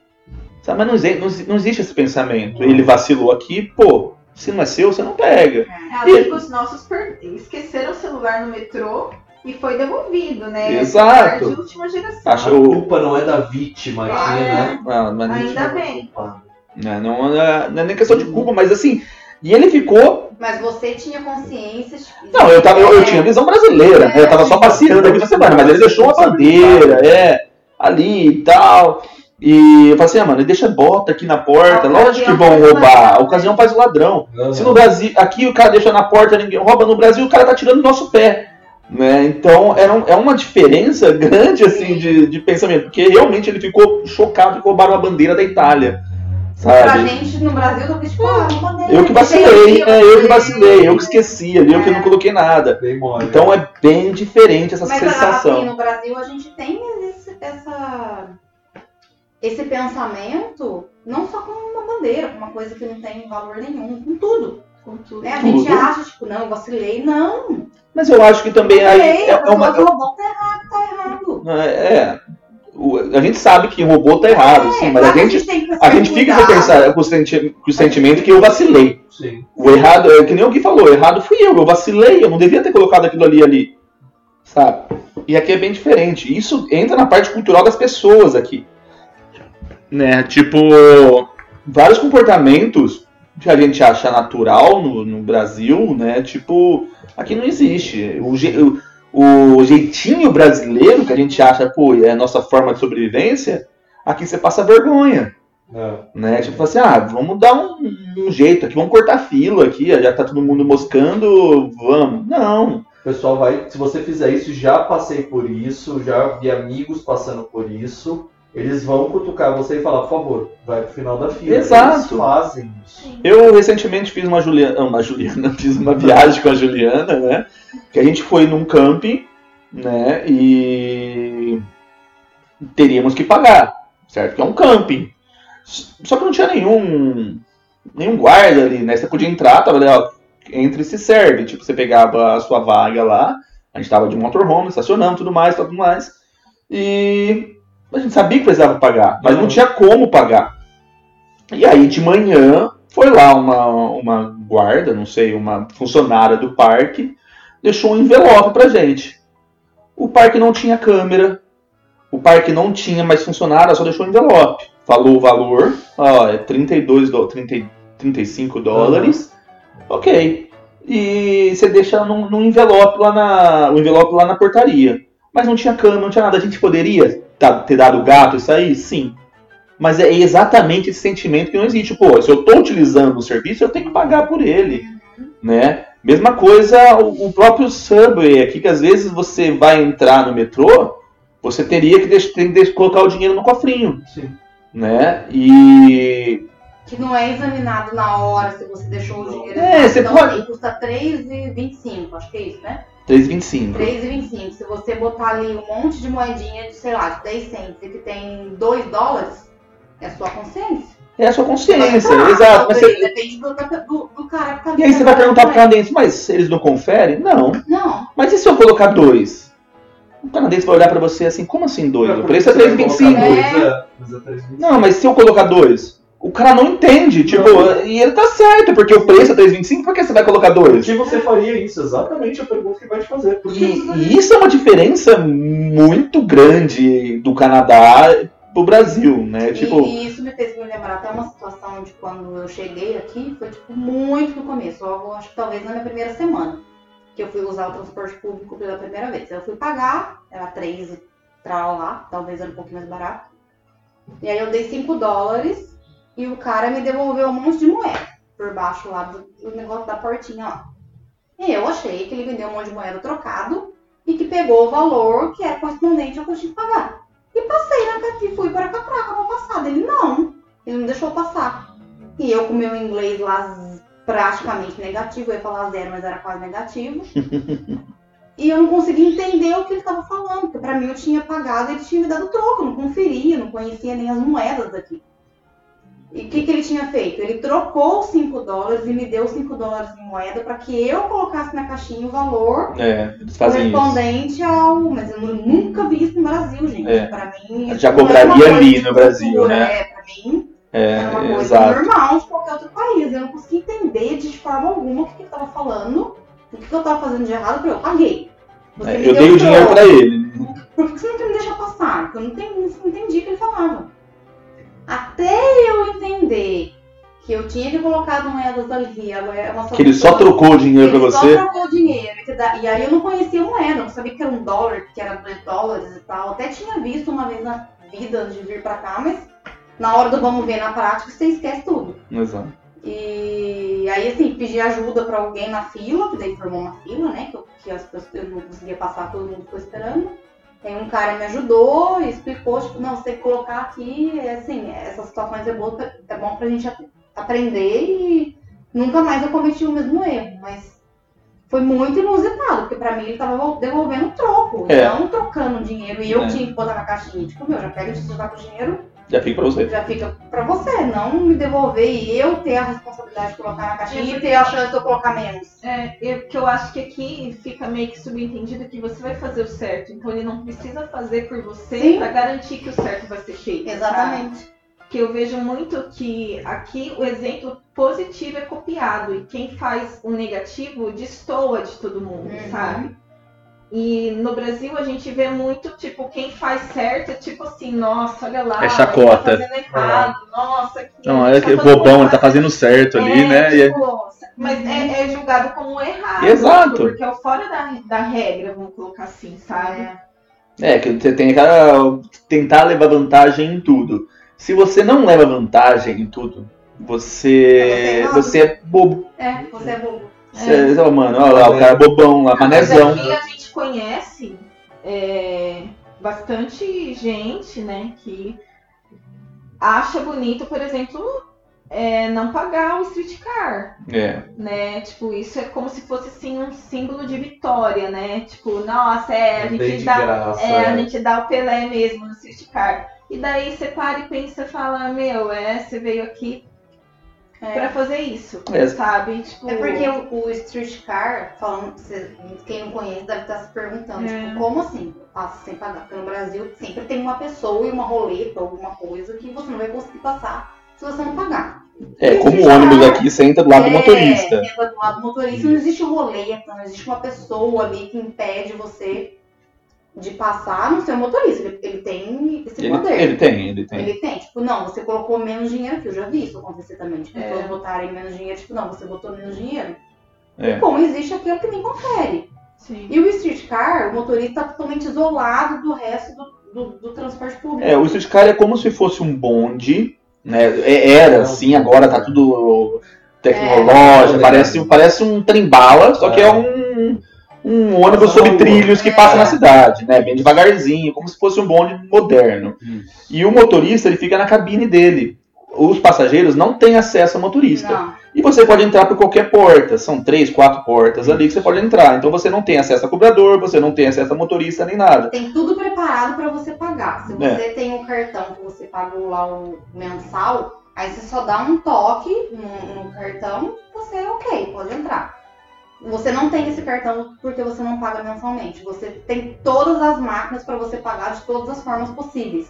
Sabe, mas não, não não existe esse pensamento. Ele vacilou aqui, pô, se não é seu, você não pega. Acho que os nossos per- esqueceram o celular no metrô e foi devolvido, né? É Exato. de última geração. Acho- A culpa não é da vítima aqui, Ah, né? Ah, mas não- Ainda bem. né, não, é- não é nem questão de culpa, mas assim. E ele ficou. Mas você tinha consciência. tipo, Não, eu, tava, eu, eu É. tinha visão brasileira, né? Eu tava só passeando aqui essa semana, mas ele deixou a bandeira, é. ali e tal. E eu falei assim, ah, mano, deixa bota aqui na porta, A lógico que vão roubar. A ocasião faz o ladrão. Se no Brasil, aqui o cara deixa na porta, ninguém rouba, no Brasil o cara tá tirando o nosso pé. Né? Então era um- é uma diferença grande assim de, de pensamento, porque realmente ele ficou chocado que roubaram a bandeira da Itália. Pra Sabe? gente no Brasil, eu tipo, ah, uma bandeira. Eu que vacilei, é, eu que vacilei, eu que esqueci ali, eu que não coloquei nada. Então é bem diferente essa Mas sensação. assim, no Brasil a gente tem esse, essa, esse pensamento, não só com uma bandeira, com uma coisa que não tem valor nenhum, com tudo. Com tudo. Né? A Tudo. gente acha, tipo, não, eu vacilei. Não. Mas eu acho que também aí é, a é uma. roubou, tá errado, tá errado. É, o- a gente sabe que robô tá errado, sim, mas a claro gente, tem que a gente fica com, pensar, com, o senti- com o sentimento que eu vacilei. Sim. O errado, é que nem o Gui falou, o errado fui eu, eu vacilei, eu não devia ter colocado aquilo ali ali. Sabe? E aqui é bem diferente. Isso entra na parte cultural das pessoas aqui. Né? Tipo, vários comportamentos que a gente acha natural no, no Brasil, né? Tipo, aqui não existe. O, je- o- o jeitinho brasileiro que a gente acha, pô, é a nossa forma de sobrevivência, aqui você passa vergonha É. né? Tipo assim, ah, vamos dar um, um jeito aqui, vamos cortar fila aqui, já tá todo mundo moscando, vamos. Não. O pessoal vai. Se você fizer isso, já passei por isso, já vi amigos passando por isso. Eles vão cutucar você e falar, por favor, vai pro final da fila. Exato. Eles fazem isso. Eu recentemente fiz uma Juliana, uma Juliana, fiz uma viagem com a Juliana, né? Que a gente foi num camping, né? E teríamos que pagar, certo? Que é um camping. Só que não tinha nenhum nenhum guarda ali, né? Você podia entrar, tava ali, ó, entre e se serve. Tipo, você pegava a sua vaga lá, a gente tava de motorhome, estacionando, tudo mais, tudo mais. E a gente sabia que precisava pagar, mas não Uhum. tinha como pagar. E aí de manhã foi lá uma, uma guarda, não sei, uma funcionária do parque, deixou um envelope pra gente. O parque não tinha câmera, o parque não tinha mais funcionário, ela só deixou um envelope. Falou o valor, ó, é 32 do, 30, 35 dólares. Ok. E você deixa num, num envelope lá na. O envelope lá na portaria. Mas não tinha câmera, não tinha nada. A gente poderia ter dado o gato isso aí? Sim. Mas é exatamente esse sentimento que não existe. Pô, se eu estou utilizando o serviço, eu tenho que pagar por ele. Né? Mesma coisa o, o próprio Subway aqui, que às vezes você vai entrar no metrô, você teria que, deix- tem que colocar o dinheiro no cofrinho. Sim. Né? E Que não é examinado na hora se você deixou o dinheiro. É, você então, pode- custa R$3,25, acho que é isso, né? 3,25. 3,25. Se você botar ali um monte de moedinha de, sei lá, de 10 centos e que tem 2 dólares, é sua consciência. É a sua consciência, Ah, exato. Mas você- Depende do, do, do cara que tá E aí você vai perguntar pro cara. canadense, mas eles não conferem? Não. Não, Mas e se eu colocar dois? O canadense vai olhar pra você assim, como assim dois? O preço é Você vai 3,25. colocar É. é, mas é 3,25. Não, mas se eu colocar dois? O cara não entende, tipo, Não. e ele tá certo, porque o preço é 3,25, por que você vai colocar Por dois? que você faria isso? Exatamente a pergunta que vai te fazer. Por que E, e isso é uma diferença muito grande do Canadá pro Brasil, né? E- Tipo, e, isso me fez me lembrar até uma situação de quando eu cheguei aqui, foi tipo muito no começo, eu acho que talvez na minha primeira semana, que eu fui usar o transporte público pela primeira vez. Eu fui pagar, era 3 e trau lá, talvez era um pouquinho mais barato. E aí eu dei 5 dólares e o cara me devolveu um monte de moeda por baixo lá do, do negócio da portinha lá. E eu achei que ele vendeu um monte de moeda trocado e que pegou o valor que era correspondente ao que eu tinha que pagar. E passei na e fui para a catraca pra passar. Ele não, ele não deixou passar. E eu com meu inglês lá praticamente negativo, eu ia falar zero, mas era quase negativo. e eu não conseguia entender o que ele estava falando, porque pra mim eu tinha pagado e ele tinha me dado troco, eu não conferia, não conhecia nem as moedas daqui. E o que, que ele tinha feito? Ele trocou os 5 dólares e me deu os 5 dólares em moeda para que eu colocasse na caixinha o valor é, fazem isso. correspondente ao. Mas eu nunca vi isso no Brasil, gente. É. Pra mim. Já é cobraria ali no Brasil, cultura, né? É, pra mim É, era uma coisa exato. normal de qualquer outro país. Eu não consegui entender de forma alguma o que, que ele tava falando, o que, que eu tava fazendo de errado, porque eu paguei. É, eu dei o dinheiro pra ele. Por que você não quer me deixar passar? Porque eu não entendi, não entendi o que ele falava. Até eu entender que eu tinha que colocar as moedas ali. É Que ele só trocou o dinheiro pra ele você. só trocou o dinheiro. E aí eu não conhecia moeda, não sabia que era um dólar, que era dois dólares e tal. Até tinha visto uma vez na vida antes de vir pra cá, mas na hora do vamos ver na prática, você esquece tudo. Exato. E aí, assim, pedi ajuda pra alguém na fila, que daí formou uma fila, né? Que, eu, que as pessoas, eu não conseguia passar, todo mundo ficou esperando. Aí um cara me ajudou e explicou, tipo, não, você tem que colocar aqui, é assim, essas situações é bom, é bom pra gente ap- aprender e nunca mais eu cometi o mesmo erro. Mas foi muito inusitado, porque pra mim ele tava vol- devolvendo troco, É. não trocando dinheiro. E eu É. tinha que botar na caixinha, tipo, meu, já pega já tá com o dinheiro, Já fica pra você. já fica pra você, não me devolver e eu ter a responsabilidade de colocar na caixinha e ter a chance de eu colocar menos. É, eu, que eu acho que aqui fica meio que subentendido que você vai fazer o certo. Então ele não precisa fazer por você Sim. pra garantir que o certo vai ser feito. sabe? Exatamente. que eu vejo muito que aqui o exemplo positivo é copiado e quem faz o negativo destoa de todo mundo, Uhum. sabe? E no Brasil a gente vê muito, tipo, quem faz certo é tipo assim, nossa, olha lá, É ele chacota. tá fazendo errado, nossa, que Não, ele é tá bobão, ele tá fazendo certo ali, É, né? É- tipo, mas é, é julgado como errado. Exato. Porque é o fora da, da regra, vamos colocar assim, sabe? É. É, que você tem aquela. tentar levar vantagem em tudo. Se você não leva vantagem em tudo, você. É você é bobo. É, você é bobo. Você, ó, mano, olha lá, o cara bobão lá, Mas manezão. aqui a gente conhece é, bastante gente, né, que acha bonito, por exemplo, é, não pagar o streetcar, É. né? Tipo, isso é como se fosse assim um símbolo de vitória, né? Tipo, nossa, é, a Bem gente dá, graça. é, a é. gente dá o Pelé mesmo no streetcar. E daí você para e pensa e fala, meu, é, você veio aqui É. pra fazer isso, É. sabe? Tipo, É porque o, o streetcar, falando, quem não conhece deve estar se perguntando, É. tipo, como assim? Passa sem pagar? Porque no Brasil sempre tem uma pessoa e uma roleta, alguma coisa que você não vai conseguir passar se você não pagar. É, como o ônibus aqui, você entra do lado do motorista. É, entra do lado do motorista, não existe roleta, não existe uma pessoa ali que impede você de passar no seu motorista. Ele, ele tem esse Ele, poder. ele tem, ele tem. Ele tem, tipo, não, você colocou menos dinheiro aqui. Eu já vi isso acontecer também. Tipo, É. pessoas botarem menos dinheiro, tipo, não, você botou menos dinheiro. É. Como existe aquele que nem confere. sim. E o streetcar, o motorista tá totalmente isolado do resto do, do, do transporte público. É, o streetcar é como se fosse um bonde, né? É- Era assim, agora tá tudo tecnológico, É. parece, parece um trem-bala, só que é É. um, um ônibus sobre trilhos que É. passa na cidade, né? Bem devagarzinho, como se fosse um bonde moderno. E o motorista, ele fica na cabine dele. Os passageiros não têm acesso ao motorista. Não. E você pode entrar por qualquer porta. São três, quatro portas ali que você pode entrar. Então você não tem acesso a cobrador, você não tem acesso a motorista nem nada. Tem tudo preparado pra você pagar. Se É. você tem um cartão que você pagou lá o mensal, aí você só dá um toque no, no cartão, você é ok, pode entrar. Você não tem esse cartão porque você não paga mensalmente. Você tem todas as máquinas para você pagar de todas as formas possíveis.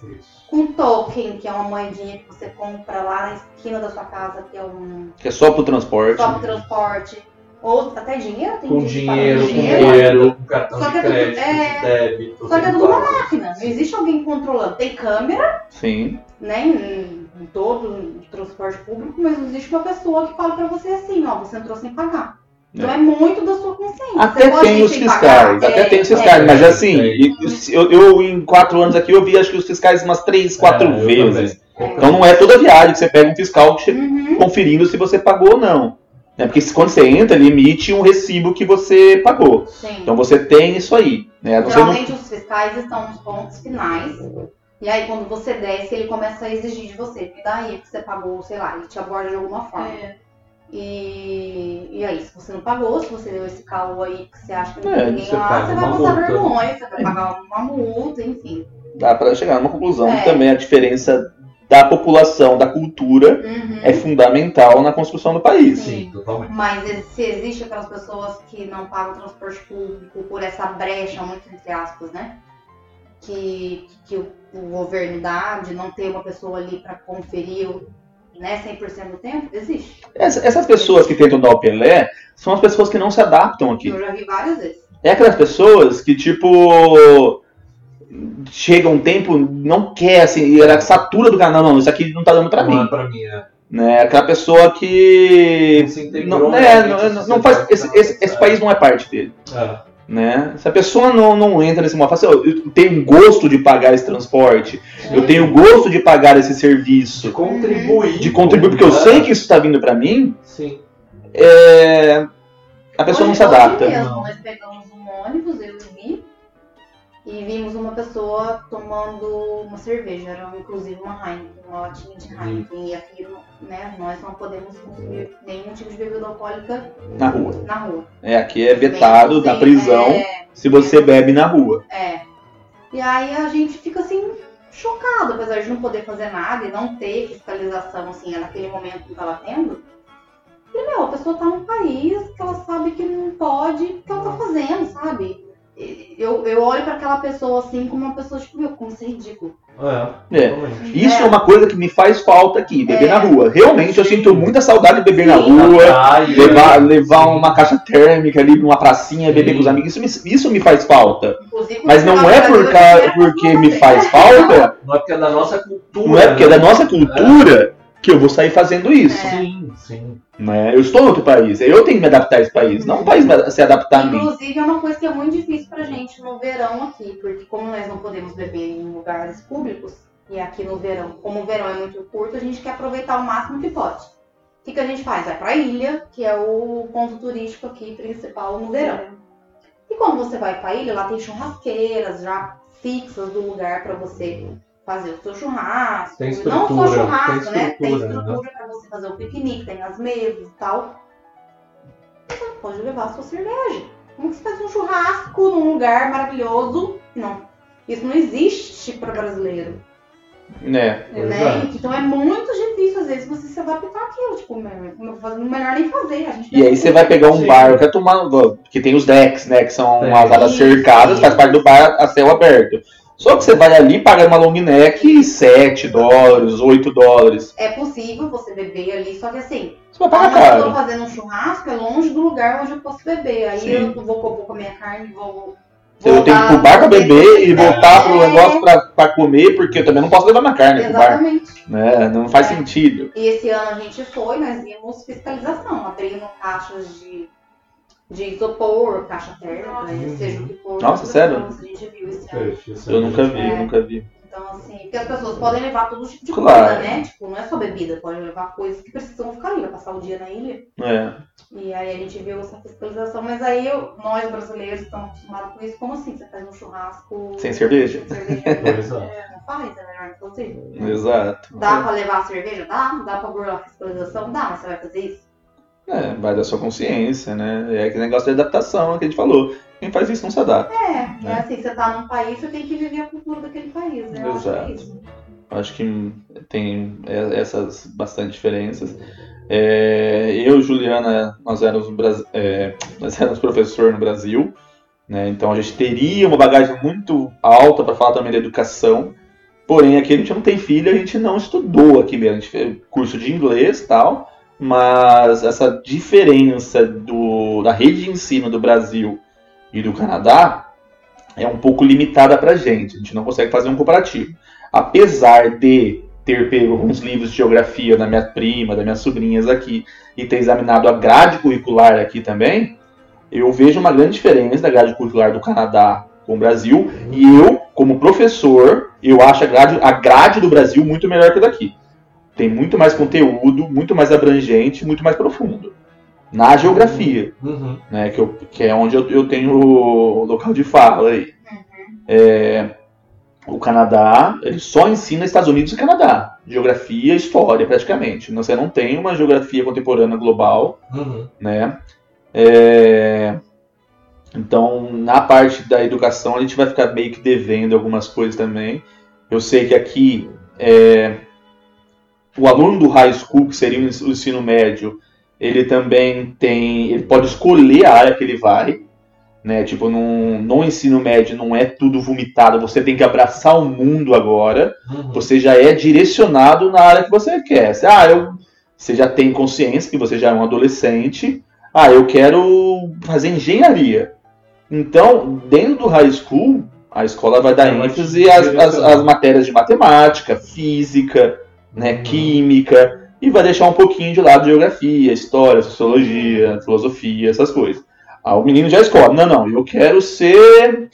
Com token, que é uma moedinha que você compra lá na esquina da sua casa, que é um Que é só pro transporte. só pro transporte. Ou até dinheiro, tem Com gente que paga dinheiro, com dinheiro. dinheiro, com cartão Só de que é tudo- crédito, é, de débito. Só que é tudo uma máquina. Não existe alguém controlando. Tem câmera, Sim. né, em, em todo o transporte público, mas não existe uma pessoa que fala pra você assim, ó, você entrou sem pagar. Então É. é muito da sua consciência. Até Você tem os fiscais, pagar? até É, tem os é. fiscais, mas é, assim, é. e- eu, eu em quatro anos aqui eu vi acho que os fiscais umas três, quatro É, eu vezes. Então não é toda viagem que você pega um fiscal Uhum. conferindo se você pagou ou não. Né? Porque se- quando você entra, ele emite um recibo que você pagou. Sim. Então você tem isso aí. Né? Você não... Geralmente os fiscais estão nos pontos finais. E aí quando você desce, ele começa a exigir de você. Me dá aí que você pagou, sei lá, ele te aborda de alguma forma. É. E, e aí, se você não pagou, se você deu esse caô aí que você acha que não É, tem ninguém você lá, você vai passar multa. vergonha, você vai pagar uma multa, enfim. Dá para chegar numa conclusão É. que também a diferença da população, da cultura, Uhum. é fundamental na construção do país. Sim, totalmente. Mas se existe aquelas pessoas que não pagam transporte público por essa brecha, muito entre aspas, né? Que, que o, o governo dá de não ter uma pessoa ali para conferir o- né, 100% do tempo, existe. Essa- Essas pessoas que tentam dar o Pelé são as pessoas que não se adaptam aqui. Eu já vi várias vezes. É aquelas pessoas que, tipo, chega um tempo, não quer, assim, e ela satura do canal, não, isso aqui não tá dando pra Não mim. é pra mim, é. Né? Aquela pessoa que. Se integrou Não, é, não, não- não faz, esse, esse, esse país não é parte dele. É. Né? Se a pessoa não, não entra nesse modo, fala assim, "Ó, eu tenho gosto de pagar esse transporte, eu tenho gosto de pagar esse De serviço, contribuir. de contribuir, porque eu sei que isso está vindo para mim, Sim. é, a pessoa não Hoje- se adapta. Hoje mesmo, Não. nós pegamos um ônibus, e vimos uma pessoa tomando uma cerveja, era inclusive uma Heineken, uma latinha de Heineken. E aqui, né, nós não podemos consumir nenhum tipo de bebida alcoólica Na rua. na rua. É, aqui é vetado na prisão É, se você bebe na rua. é. E aí a gente fica assim, chocado, apesar de não poder fazer nada e não ter fiscalização, assim, naquele momento que tava tendo. E, meu, a pessoa tá num país que ela sabe que não pode, o que ela tá fazendo, sabe? Eu, eu olho pra aquela pessoa assim como uma pessoa, tipo, meu, como isso é ridículo. É. É. Isso é. uma coisa que me faz falta aqui, beber É. na rua. Realmente eu Sim. sinto muita saudade de beber na Sim. rua. praia, Levar, levar uma caixa térmica ali numa pracinha, beber Sim. com os amigos, isso me, isso me faz falta. Inclusive, Mas não eu é por ca- eu porque me faz falta, Não é porque é da nossa cultura. não é porque é da nossa cultura que eu vou sair fazendo isso. É. Sim, sim. Né? Eu estou em outro país, eu tenho que me adaptar a esse país, não o país me- se adaptar a mim. Inclusive, é uma coisa que é muito difícil pra gente no verão aqui, porque como nós não podemos beber em lugares públicos, e aqui no verão, como o verão é muito curto, a gente quer aproveitar o máximo que pode. O que, que a gente faz? Vai pra ilha, que é o ponto turístico aqui principal no verão. E quando você vai pra ilha, lá tem churrasqueiras já fixas do lugar pra você fazer o seu churrasco. Tem não só churrasco, tem né? Tem estrutura, estrutura pra você fazer o piquenique, tem as mesas e tal. Você pode levar a sua cerveja. Como que você faz um churrasco num lugar maravilhoso? Não. Isso não existe para brasileiro. Né? Né? é. Então é muito difícil, às vezes, você se adaptar àquilo. Tipo, fazendo melhor nem fazer. A gente E aí você vai pegar um Sim. bar, quer tomar, que tem os decks, né? Que são as áreas cercadas, faz parte do bar a céu aberto. Só que você vai ali paga uma long neck 7 dólares, 8 dólares. É possível você beber ali, só que assim, Você vai pagar quando eu tô caro. fazendo um churrasco, é longe do lugar onde eu posso beber. Aí Sim. eu vou vou com a minha carne, vou. Eu tenho que ir pro bar pra beber e voltar pro É, negócio pra, pra comer, porque eu também não posso levar minha carne pro bar. Exatamente. Né? Não faz É. sentido. E esse ano a gente foi, nós vimos fiscalização, abrindo caixas de, de isopor, caixa térmica, né? seja o que for. Nossa, sério? as coisas A gente viu esse ano. Fecha, isso Eu é nunca muito vi, É. nunca vi. Então, assim, porque as pessoas podem levar todo tipo de Claro. coisa, né? Tipo, não é só bebida, podem levar coisas que precisam ficar ali, vai passar o dia na ilha. É. E aí a gente viu essa fiscalização, mas aí eu- nós brasileiros estamos acostumados com isso. Como assim? Você faz um churrasco. Sem cerveja? sem cerveja? É. É, não faz, é melhor fazer. Exato. Dá pra levar a cerveja? Dá. Dá pra burlar a fiscalização? Dá, mas você vai fazer isso? É, vai da sua consciência, né? É aquele negócio de adaptação que a gente falou. Quem faz isso não se adapta. É, é É. assim, você tá num país, você tem que viver a cultura daquele país, né? Eu acho que Exato. é. Acho que tem é, essas bastante diferenças. É, eu e Juliana, nós éramos, é, nós éramos professor no Brasil, né? então a gente teria uma bagagem muito alta para falar também da educação. Porém, aqui a gente não tem filho, a gente não estudou aqui mesmo. A gente fez curso de inglês e tal, mas essa diferença do, da rede de ensino do Brasil e do Canadá é um pouco limitada para a gente. A gente não consegue fazer um comparativo apesar de ter pego alguns livros de geografia da minha prima, das minhas sobrinhas aqui, e ter examinado a grade curricular aqui também, eu vejo uma grande diferença da grade curricular do Canadá com o Brasil, e eu, como professor, eu acho a grade, a grade do Brasil muito melhor que a daqui. Tem muito mais conteúdo, muito mais abrangente, muito mais profundo. Na geografia, Uhum. né, que, eu- que é onde eu, eu tenho o local de fala aí. É, o Canadá, ele só ensina Estados Unidos e Canadá. Geografia e história, praticamente. Você não tem uma geografia contemporânea global, Uhum. né? É, Então, na parte da educação, a gente vai ficar meio que devendo algumas coisas também. Eu sei que aqui, é, o aluno do high school, que seria o ens- o ensino médio, ele também tem, ele pode escolher a área que ele vai, né? Tipo, num, no ensino médio não é tudo vomitado, você tem que abraçar o mundo agora Uhum. você já é direcionado na área que você quer. Você, ah, eu, você já tem consciência que você já é um adolescente. Ah, eu quero fazer engenharia. Então, dentro do high school, a escola vai dar te ênfase às, às, direcionar. às matérias de matemática, física, né, Uhum. química. e vai deixar um pouquinho de lado geografia, história, sociologia, filosofia, essas coisas. Aí o menino já escolhe, não, não, eu quero ser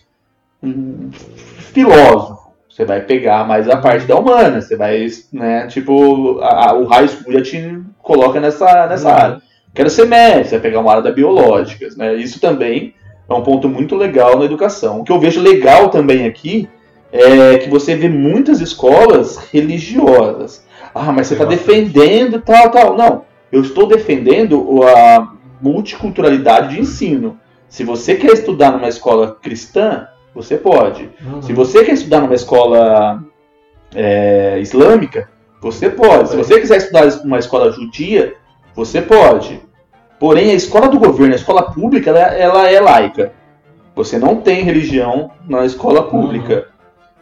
filósofo. Você vai pegar mais a parte da humana, você vai, né, tipo, a, a, o high school já te coloca nessa, nessa Uhum. área. Quero ser médico, você vai pegar uma área da biológicas, né? Isso também é um ponto muito legal na educação. O que eu vejo legal também aqui é que você vê muitas escolas religiosas. Ah, mas você está defendendo tal, tal. Não, eu estou defendendo a multiculturalidade de ensino. Se você quer estudar numa escola cristã, você pode. Uhum. Se você quer estudar numa escola é, islâmica, você pode. Se você quiser estudar numa escola judia, você pode. Porém, a escola do governo, a escola pública, ela, ela é laica. Você não tem religião na escola pública.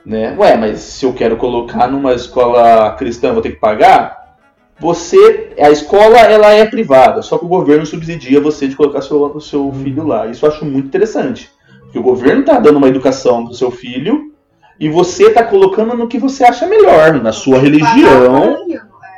Né? Ué, mas se eu quero colocar numa escola cristã, vou ter que pagar? Você, a escola, ela é privada, só que o governo subsidia você de colocar seu, o seu filho lá. Isso eu acho muito interessante. Porque o governo está dando uma educação pro seu filho e você está colocando no que você acha melhor, na sua religião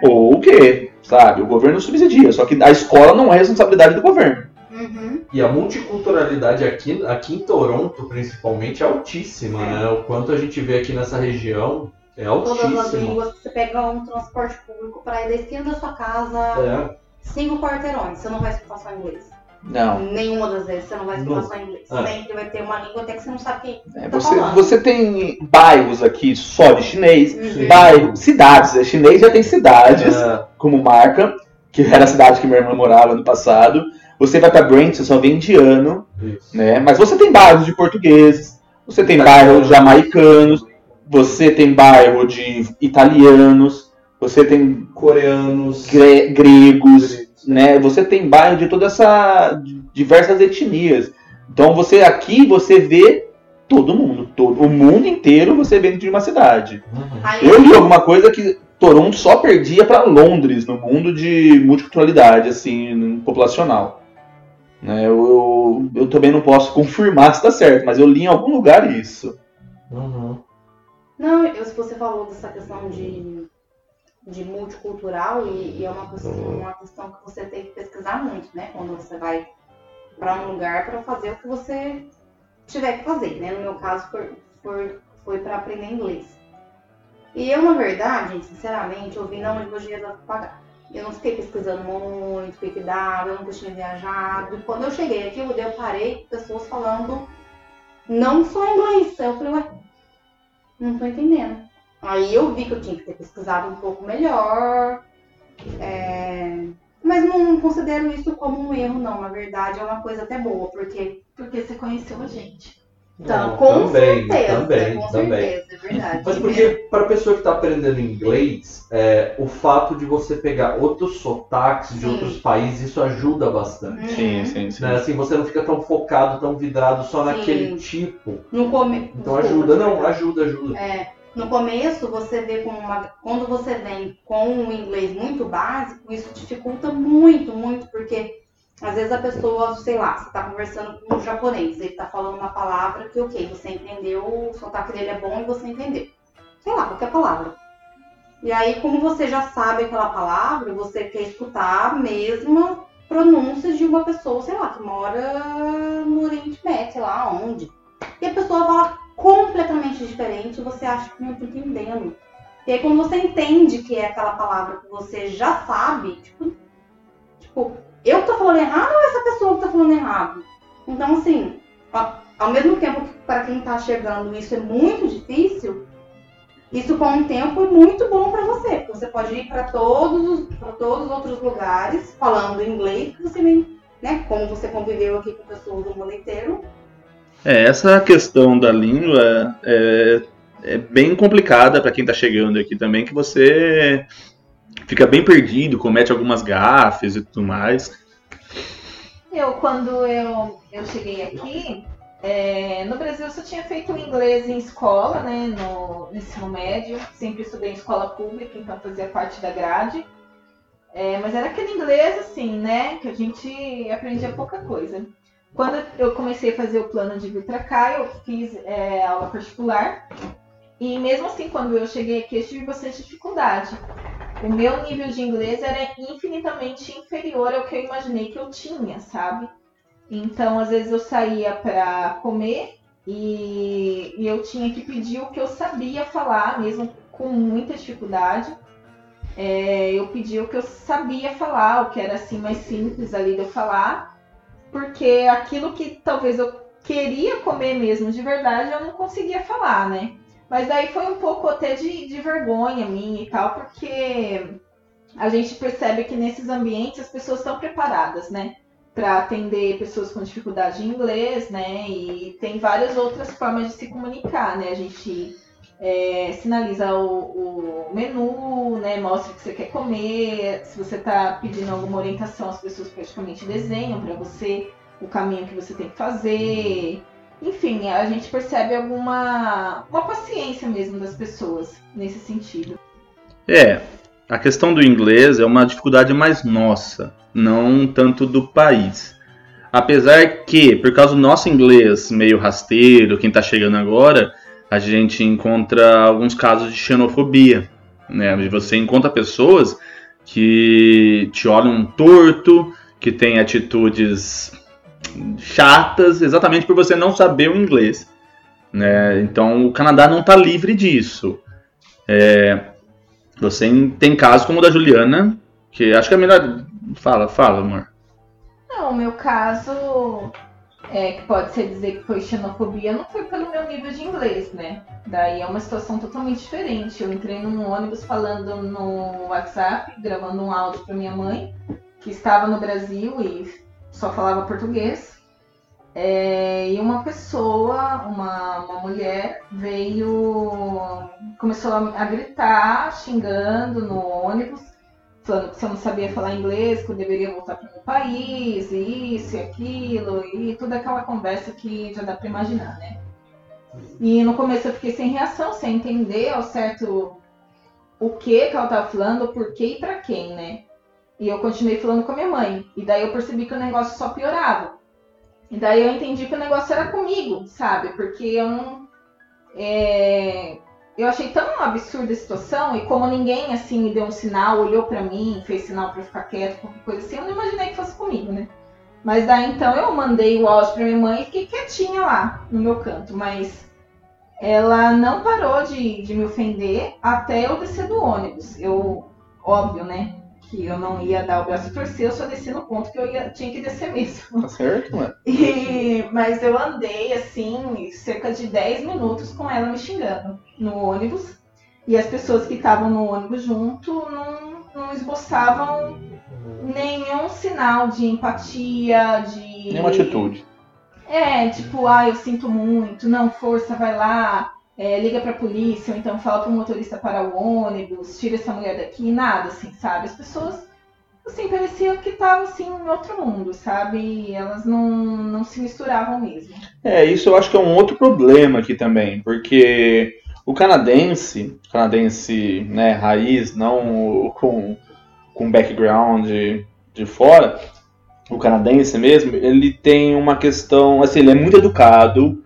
ou o quê, sabe? O governo subsidia, só que a escola não é responsabilidade do governo. Uhum. E a multiculturalidade aqui, aqui em Toronto, principalmente, é altíssima, né? O quanto a gente vê aqui nessa região é Todas as altíssimo. línguas, você pega um transporte público para ir da esquina da sua casa, É. cinco quarteirões, você não vai escutar só inglês. Não. Nenhuma das vezes você não vai escutar Não. só inglês. Ah. Sempre vai ter uma língua até que você não sabe quem. É, Tá você, falando. você tem bairros aqui só de chinês, Uhum. bairro, cidades. É chinês já tem cidades É. como marca, que era a cidade que minha irmã morava no passado. Você vai pra Brent, você só vê indiano, Isso. né? Mas você tem bairros de portugueses, você tem bairro de jamaicanos, você tem bairro de italianos, você tem Coreanos. gre- gregos, né? Você tem bairro de toda essa diversas etnias. Então você aqui você vê todo mundo, todo o mundo inteiro você vê dentro de uma cidade. Uhum. Eu li alguma coisa que Toronto só perdia para Londres no mundo de multiculturalidade assim populacional. Né? Eu, eu, eu também não posso confirmar se está certo, mas eu li em algum lugar isso. Uhum. Não, eu, se você falou dessa questão de, de multicultural e, e é uma questão, uma questão que você tem que pesquisar muito, né? Quando você vai para um lugar para fazer o que você tiver que fazer, né? No meu caso foi, foi, foi para aprender inglês. E eu, na verdade, sinceramente, eu vim na onde dava pra pagar. Eu não fiquei pesquisando muito, o que que dava, eu nunca tinha viajado. E quando eu cheguei aqui, eu eu parei com pessoas falando não só inglês. Aí eu falei, ué, não tô entendendo. Aí eu vi que eu tinha que ter pesquisado um pouco melhor. é, Mas não considero isso como um erro, não. Na verdade, é uma coisa até boa, porque Porque você conheceu a gente. Tá, Não, com também, certeza, também, com também. certeza, é verdade. Mas porque para pessoa que está aprendendo inglês, é, o fato de você pegar outros sotaques de Sim. outros países, isso ajuda bastante. Uhum. sim, sim. Né? Assim, você não fica tão focado, tão vidrado só Sim. naquele tipo. No come... Então Desculpa, ajuda, não, ajuda, ajuda. É, no começo, você vê com uma. Quando você vem com um inglês muito básico, isso dificulta muito, muito, porque às vezes a pessoa, sei lá, você tá conversando com um japonês, ele tá falando uma palavra que, ok, você entendeu, o sotaque dele é bom e você entendeu. Sei lá, qualquer palavra. E aí, como você já sabe aquela palavra, você quer escutar a mesma pronúncia de uma pessoa, sei lá, que mora no Oriente Médio, sei lá onde. E a pessoa fala completamente diferente, você acha que não tá entendendo. E aí quando você entende que é aquela palavra que você já sabe, tipo, tipo eu tô falando errado ou essa pessoa que tá falando errado? Então, assim, ao mesmo tempo que para quem tá chegando isso é muito difícil, isso com o tempo é muito bom para você, porque você pode ir para todos todos os outros lugares falando inglês você né, como você conviveu aqui com pessoas do mundo inteiro, É, essa questão da língua é, é bem complicada para quem está chegando aqui também, que você fica bem perdido, comete algumas gafes e tudo mais. Eu, quando eu, eu cheguei aqui, é, no Brasil eu só tinha feito inglês em escola, né, no, no ensino médio. Sempre estudei em escola pública, então fazia parte da grade. É, mas era aquele inglês, assim, né, que a gente aprendia pouca coisa. Quando eu comecei a fazer o plano de vir pra cá, eu fiz é, aula particular. E mesmo assim, quando eu cheguei aqui, eu tive bastante dificuldade. O meu nível de inglês era infinitamente inferior ao que eu imaginei que eu tinha, sabe? Então, às vezes eu saía para comer e, eu tinha que pedir o que eu sabia falar, mesmo com muita dificuldade. É, eu pedia o que eu sabia falar, o que era assim mais simples ali de eu falar, porque aquilo que talvez eu queria comer mesmo de verdade eu não conseguia falar, né? Mas daí foi um pouco até de, de vergonha minha e tal, porque a gente percebe que nesses ambientes as pessoas estão preparadas, né? Para atender pessoas com dificuldade em inglês, né? E tem várias outras formas de se comunicar, né? A gente é, sinaliza o, o, menu, né? Mostra o que você quer comer. Se você está pedindo alguma orientação, as pessoas praticamente desenham para você o caminho que você tem que fazer enfim, a gente percebe alguma uma paciência mesmo das pessoas nesse sentido. É, a questão do inglês é uma dificuldade mais nossa, não tanto do país. Apesar que, por causa do nosso inglês meio rasteiro, quem está chegando agora, a gente encontra alguns casos de xenofobia. Né? Você encontra pessoas que te olham torto, que têm atitudes chatas exatamente por você não saber o inglês. Né? Então o Canadá não está livre disso. É, você tem casos como o da Juliana, que acho que é melhor. Fala, fala, amor. Não, o meu caso, é, que pode ser dizer que foi xenofobia, não foi pelo meu nível de inglês, né? Daí é uma situação totalmente diferente. Eu entrei num ônibus falando no WhatsApp, gravando um áudio para minha mãe, que estava no Brasil e só falava português. É, e uma pessoa, uma, uma mulher, veio, começou a, a, gritar, xingando no ônibus, falando que se eu não sabia falar inglês, que eu deveria voltar para o meu país, e isso e aquilo, e toda aquela conversa que já dá para imaginar, né? E no começo eu fiquei sem reação, sem entender ao certo o que, que ela estava falando, o porquê e para quem, né? E eu continuei falando com a minha mãe. E daí eu percebi que o negócio só piorava. E daí eu entendi que o negócio era comigo, sabe? Porque eu não. É... Eu achei tão absurda a situação e como ninguém assim me deu um sinal, olhou para mim, fez sinal para ficar quieto, qualquer coisa assim, eu não imaginei que fosse comigo, né? Mas daí então eu mandei o áudio pra minha mãe e fiquei quietinha lá no meu canto, mas ela não parou de, de me ofender até eu descer do ônibus. Eu, óbvio, né? Que eu não ia dar o braço a torcer, eu só desci no ponto que eu ia, tinha que descer mesmo. Tá certo, mano. E, mas eu andei assim, cerca de 10 minutos com ela me xingando no ônibus. E as pessoas que estavam no ônibus junto não, não esboçavam nenhum sinal de empatia, de. Nenhuma atitude. É, tipo, ah, eu sinto muito, não, força, vai lá é, liga para a polícia, ou então fala para o motorista parar o ônibus, tira essa mulher daqui, nada, assim, sabe? As pessoas, assim, pareciam que estavam, assim, em outro mundo, sabe? E elas não, não se misturavam mesmo. É, isso eu acho que é um outro problema aqui também, porque o canadense, canadense, né, raiz, não com, com background de, de fora, o canadense mesmo, ele tem uma questão, assim, ele é muito educado,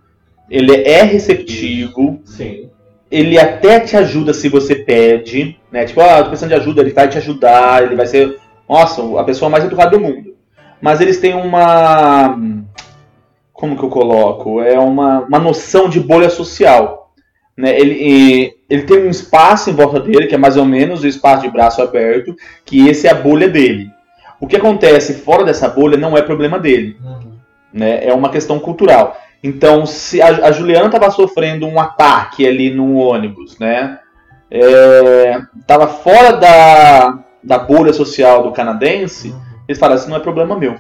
ele é receptivo. Sim. Ele até te ajuda se você pede, né? Tipo, ah, tô precisando de ajuda, ele vai te ajudar, ele vai ser, nossa, a pessoa mais educada do mundo. Mas eles têm uma como que eu coloco? É uma, uma noção de bolha social. Né? Ele, ele tem um espaço em volta dele, que é mais ou menos o espaço de braço aberto, que esse é a bolha dele. O que acontece fora dessa bolha não é problema dele. Uhum. Né? É uma questão cultural. Então, se a, a Juliana estava sofrendo um ataque ali no ônibus, né? Estava é, fora da, da bolha social do canadense, eles falaram, isso não é problema meu.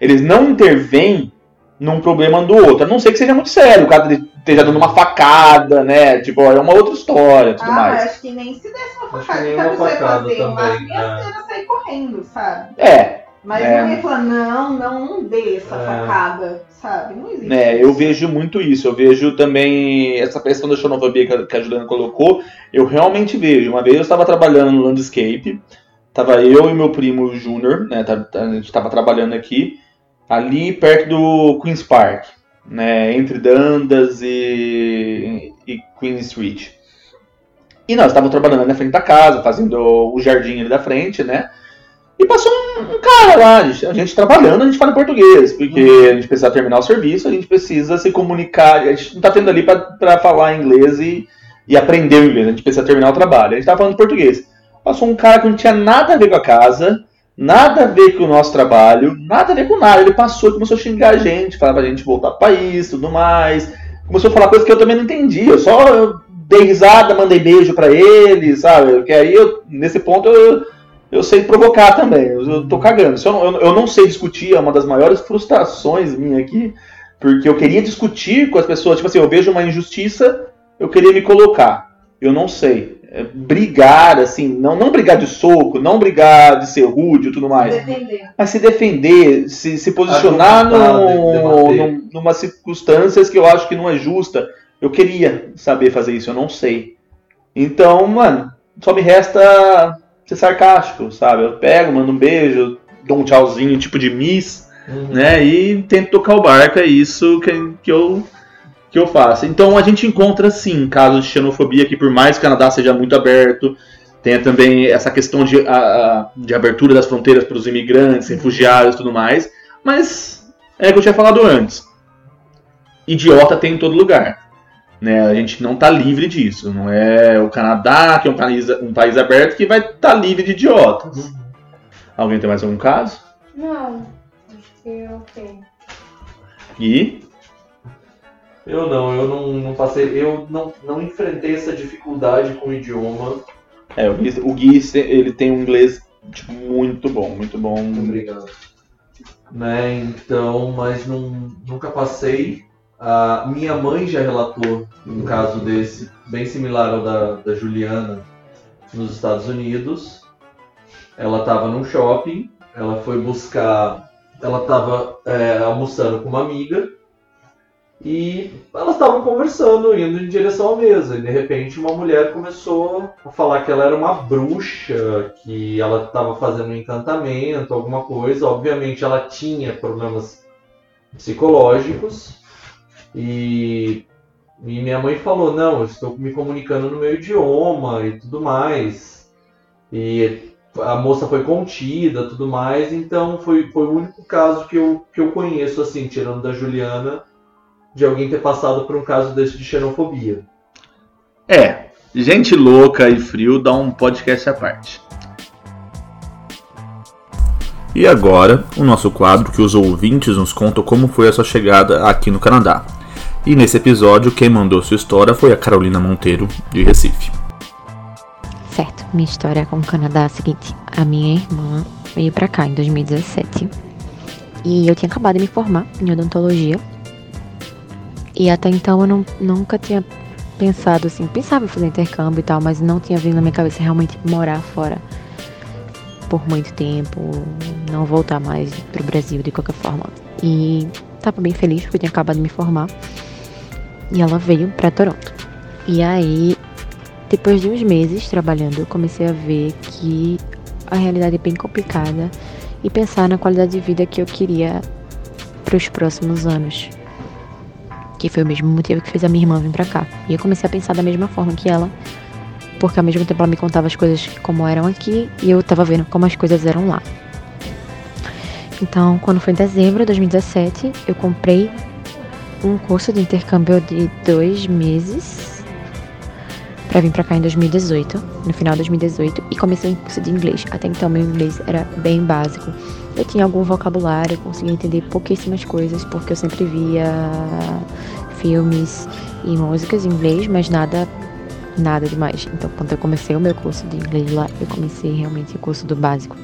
Eles não intervêm num problema do outro. A não ser que seja muito sério, o cara esteja dando uma facada, né? Tipo, é uma outra história tudo ah, mais. acho que nem se desse uma facada, que, que a pessoa ia fazer. Também, mas né? sair correndo, sabe? É, mas é. não ia falar, não, não dê essa é. facada, sabe? Não existe. É, isso. eu vejo muito isso. Eu vejo também essa questão da xenofobia que a Juliana colocou. Eu realmente vejo. Uma vez eu estava trabalhando no landscape, estava eu e meu primo Júnior, né? Tá, a gente estava trabalhando aqui, ali perto do Queen's Park, né? Entre Dundas e, e Queen Street. E nós estávamos trabalhando na frente da casa, fazendo o jardim ali da frente, né? E passou um, um cara lá, a gente, a gente trabalhando, a gente fala em português, porque a gente precisa terminar o serviço, a gente precisa se comunicar, a gente não tá tendo ali para falar inglês e, e aprender o inglês, a gente precisa terminar o trabalho. A gente tava falando português. Passou um cara que não tinha nada a ver com a casa, nada a ver com o nosso trabalho, nada a ver com nada. Ele passou e começou a xingar a gente, falar pra gente voltar pro país, tudo mais. Começou a falar coisas que eu também não entendi. Eu só dei risada, mandei beijo para ele, sabe? Que aí eu, nesse ponto eu eu sei provocar também. Eu, tô cagando. Se eu, não, eu, eu, não sei discutir, é uma das maiores frustrações minha aqui, porque eu queria discutir com as pessoas. Tipo assim, eu vejo uma injustiça, eu queria me colocar. Eu não sei. É brigar, assim, não, não brigar de soco, não brigar de ser rude e tudo mais. Se defender. Mas se defender, se, se posicionar no, no, numa circunstâncias que eu acho que não é justa. Eu queria saber fazer isso, eu não sei. Então, mano, só me resta ser sarcástico, sabe? Eu pego, mando um beijo, dou um tchauzinho, tipo de miss, uhum. né? E tento tocar o barco, é isso que, que eu que eu faço. Então a gente encontra sim casos de xenofobia que por mais que o Canadá seja muito aberto, tenha também essa questão de, a, de abertura das fronteiras para os imigrantes, refugiados e tudo mais, mas é o que eu tinha falado antes. Idiota tem em todo lugar. Né? A gente não está livre disso. Não é o Canadá, que é um país, um país aberto, que vai estar tá livre de idiotas. Uhum. Alguém tem mais algum caso? Não. Acho que eu tenho. E? Eu não, eu não, não passei, eu não, não enfrentei essa dificuldade com o idioma. É, o Gui, o Gui ele tem um inglês tipo, muito bom, muito bom. Muito obrigado. Né, então, mas não, nunca passei. A minha mãe já relatou um caso desse, bem similar ao da, da Juliana, nos Estados Unidos. Ela estava num shopping, ela foi buscar. Ela estava é, almoçando com uma amiga e elas estavam conversando, indo em direção à mesa. E de repente uma mulher começou a falar que ela era uma bruxa, que ela estava fazendo um encantamento, alguma coisa. Obviamente ela tinha problemas psicológicos e, e minha mãe falou: Não, eu estou me comunicando no meu idioma e tudo mais. E a moça foi contida, tudo mais. Então foi, foi o único caso que eu, que eu conheço, assim, tirando da Juliana, de alguém ter passado por um caso desse de xenofobia. É, gente louca e frio dá um podcast à parte. E agora, o nosso quadro que os ouvintes nos contam como foi a sua chegada aqui no Canadá. E nesse episódio, quem mandou sua história foi a Carolina Monteiro, de Recife. Certo, minha história com o Canadá é a seguinte: a minha irmã veio pra cá em 2017 e eu tinha acabado de me formar em odontologia. E até então eu não, nunca tinha pensado assim, pensava em fazer intercâmbio e tal, mas não tinha vindo na minha cabeça realmente morar fora por muito tempo, não voltar mais pro Brasil de qualquer forma. E tava bem feliz porque eu tinha acabado de me formar. E ela veio para Toronto. E aí, depois de uns meses trabalhando, eu comecei a ver que a realidade é bem complicada e pensar na qualidade de vida que eu queria para os próximos anos. Que foi o mesmo motivo que fez a minha irmã vir para cá. E eu comecei a pensar da mesma forma que ela, porque ao mesmo tempo ela me contava as coisas como eram aqui e eu tava vendo como as coisas eram lá. Então, quando foi em dezembro de 2017, eu comprei um curso de intercâmbio de dois meses para vir para cá em 2018, no final de 2018, e comecei um curso de inglês. Até então meu inglês era bem básico. Eu tinha algum vocabulário, conseguia entender pouquíssimas coisas, porque eu sempre via filmes e músicas em inglês, mas nada nada demais. Então, quando eu comecei o meu curso de inglês lá, eu comecei realmente o curso do básico.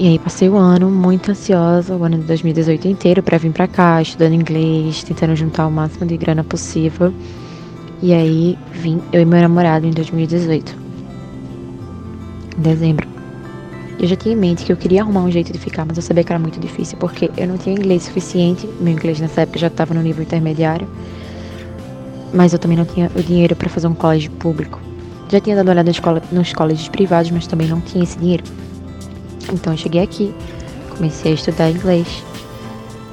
E aí passei o ano muito ansiosa, o ano de 2018 inteiro, para vir para cá, estudando inglês, tentando juntar o máximo de grana possível. E aí vim eu e meu namorado em 2018. Em dezembro. Eu já tinha em mente que eu queria arrumar um jeito de ficar, mas eu sabia que era muito difícil, porque eu não tinha inglês suficiente. Meu inglês nessa época já estava no nível intermediário. Mas eu também não tinha o dinheiro para fazer um colégio público. Já tinha dado uma olhada escola, nos colégios privados, mas também não tinha esse dinheiro. Então eu cheguei aqui, comecei a estudar inglês.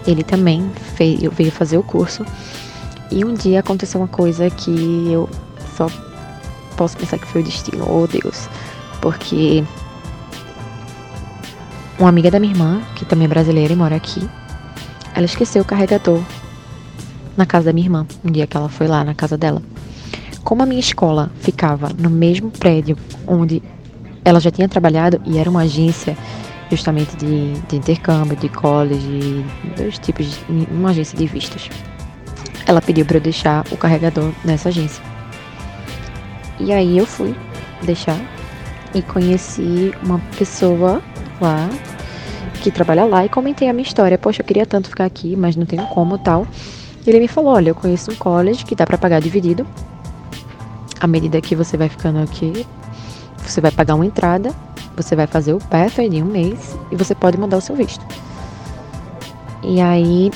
Ele também veio, veio fazer o curso. E um dia aconteceu uma coisa que eu só posso pensar que foi o destino, oh Deus. Porque uma amiga da minha irmã, que também é brasileira e mora aqui, ela esqueceu o carregador na casa da minha irmã, um dia que ela foi lá na casa dela. Como a minha escola ficava no mesmo prédio onde ela já tinha trabalhado e era uma agência justamente de, de intercâmbio, de college, dois tipos de uma agência de vistos. Ela pediu para eu deixar o carregador nessa agência. E aí eu fui deixar e conheci uma pessoa lá que trabalha lá e comentei a minha história. Poxa, eu queria tanto ficar aqui, mas não tenho como tal. Ele me falou: Olha, eu conheço um college que dá para pagar dividido. À medida que você vai ficando aqui, você vai pagar uma entrada, você vai fazer o pathway de um mês e você pode mudar o seu visto. E aí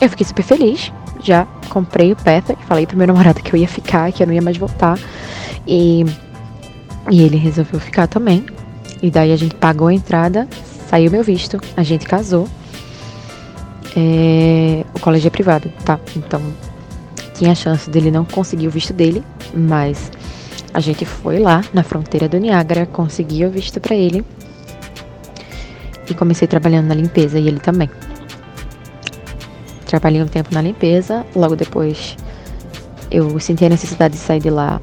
eu fiquei super feliz. Já comprei o pathway, falei pro meu namorado que eu ia ficar, que eu não ia mais voltar. E, e ele resolveu ficar também. E daí a gente pagou a entrada, saiu meu visto, a gente casou. É, o colégio é privado, tá? Então tinha a chance dele não conseguir o visto dele, mas a gente foi lá na fronteira do Niágara, consegui o visto para ele e comecei trabalhando na limpeza e ele também. Trabalhei um tempo na limpeza, logo depois eu senti a necessidade de sair de lá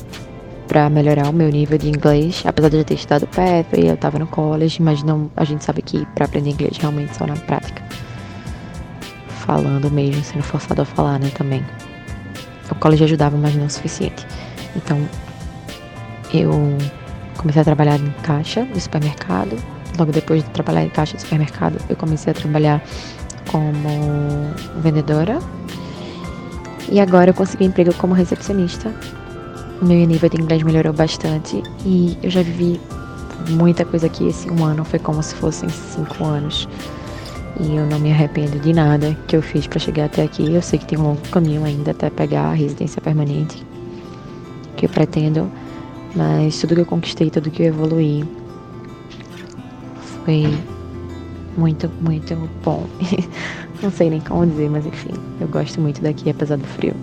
para melhorar o meu nível de inglês, apesar de eu ter estudado e eu estava no college, mas não, a gente sabe que para aprender inglês realmente só na prática. Falando mesmo, sendo forçado a falar, né, também. O college ajudava, mas não o suficiente. Então, eu comecei a trabalhar em caixa de supermercado. Logo depois de trabalhar em caixa de supermercado, eu comecei a trabalhar como vendedora. E agora eu consegui emprego como recepcionista. Meu nível de inglês melhorou bastante e eu já vivi muita coisa aqui esse um ano. Foi como se fossem cinco anos. E eu não me arrependo de nada que eu fiz para chegar até aqui. Eu sei que tem um longo caminho ainda até pegar a residência permanente que eu pretendo, mas tudo que eu conquistei, tudo que eu evoluí foi muito, muito bom. Não sei nem como dizer, mas enfim, eu gosto muito daqui, apesar do frio.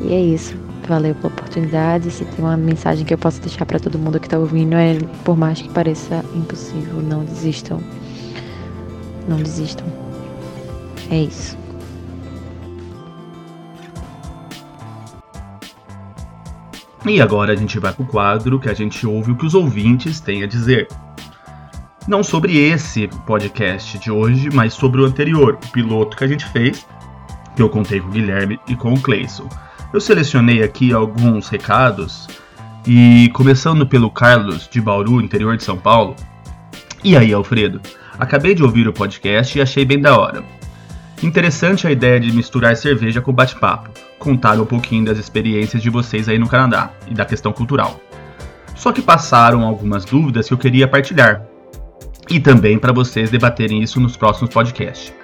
E é isso. Valeu pela oportunidade. Se tem uma mensagem que eu posso deixar para todo mundo que tá ouvindo, é por mais que pareça impossível, não desistam. Não desistam. É isso. E agora a gente vai pro quadro que a gente ouve o que os ouvintes têm a dizer. Não sobre esse podcast de hoje, mas sobre o anterior, o piloto que a gente fez, que eu contei com o Guilherme e com o Cleison. Eu selecionei aqui alguns recados e começando pelo Carlos de Bauru, interior de São Paulo. E aí, Alfredo? Acabei de ouvir o podcast e achei bem da hora. Interessante a ideia de misturar cerveja com bate-papo, contar um pouquinho das experiências de vocês aí no Canadá e da questão cultural. Só que passaram algumas dúvidas que eu queria partilhar, e também para vocês debaterem isso nos próximos podcasts.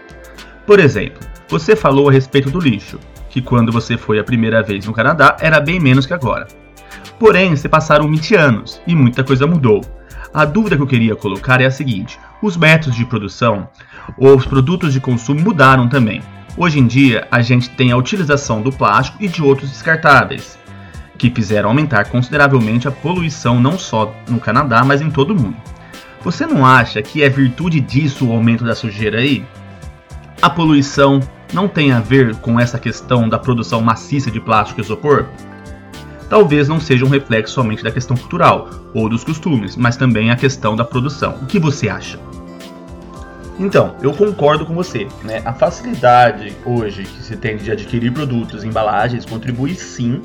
Por exemplo, você falou a respeito do lixo, que quando você foi a primeira vez no Canadá era bem menos que agora. Porém, se passaram 20 anos e muita coisa mudou. A dúvida que eu queria colocar é a seguinte: os métodos de produção os produtos de consumo mudaram também. Hoje em dia, a gente tem a utilização do plástico e de outros descartáveis, que fizeram aumentar consideravelmente a poluição não só no Canadá, mas em todo o mundo. Você não acha que é virtude disso o aumento da sujeira aí? A poluição não tem a ver com essa questão da produção maciça de plástico e isopor? Talvez não seja um reflexo somente da questão cultural ou dos costumes, mas também a questão da produção. O que você acha? Então, eu concordo com você. Né? A facilidade hoje que se tem de adquirir produtos, embalagens, contribui sim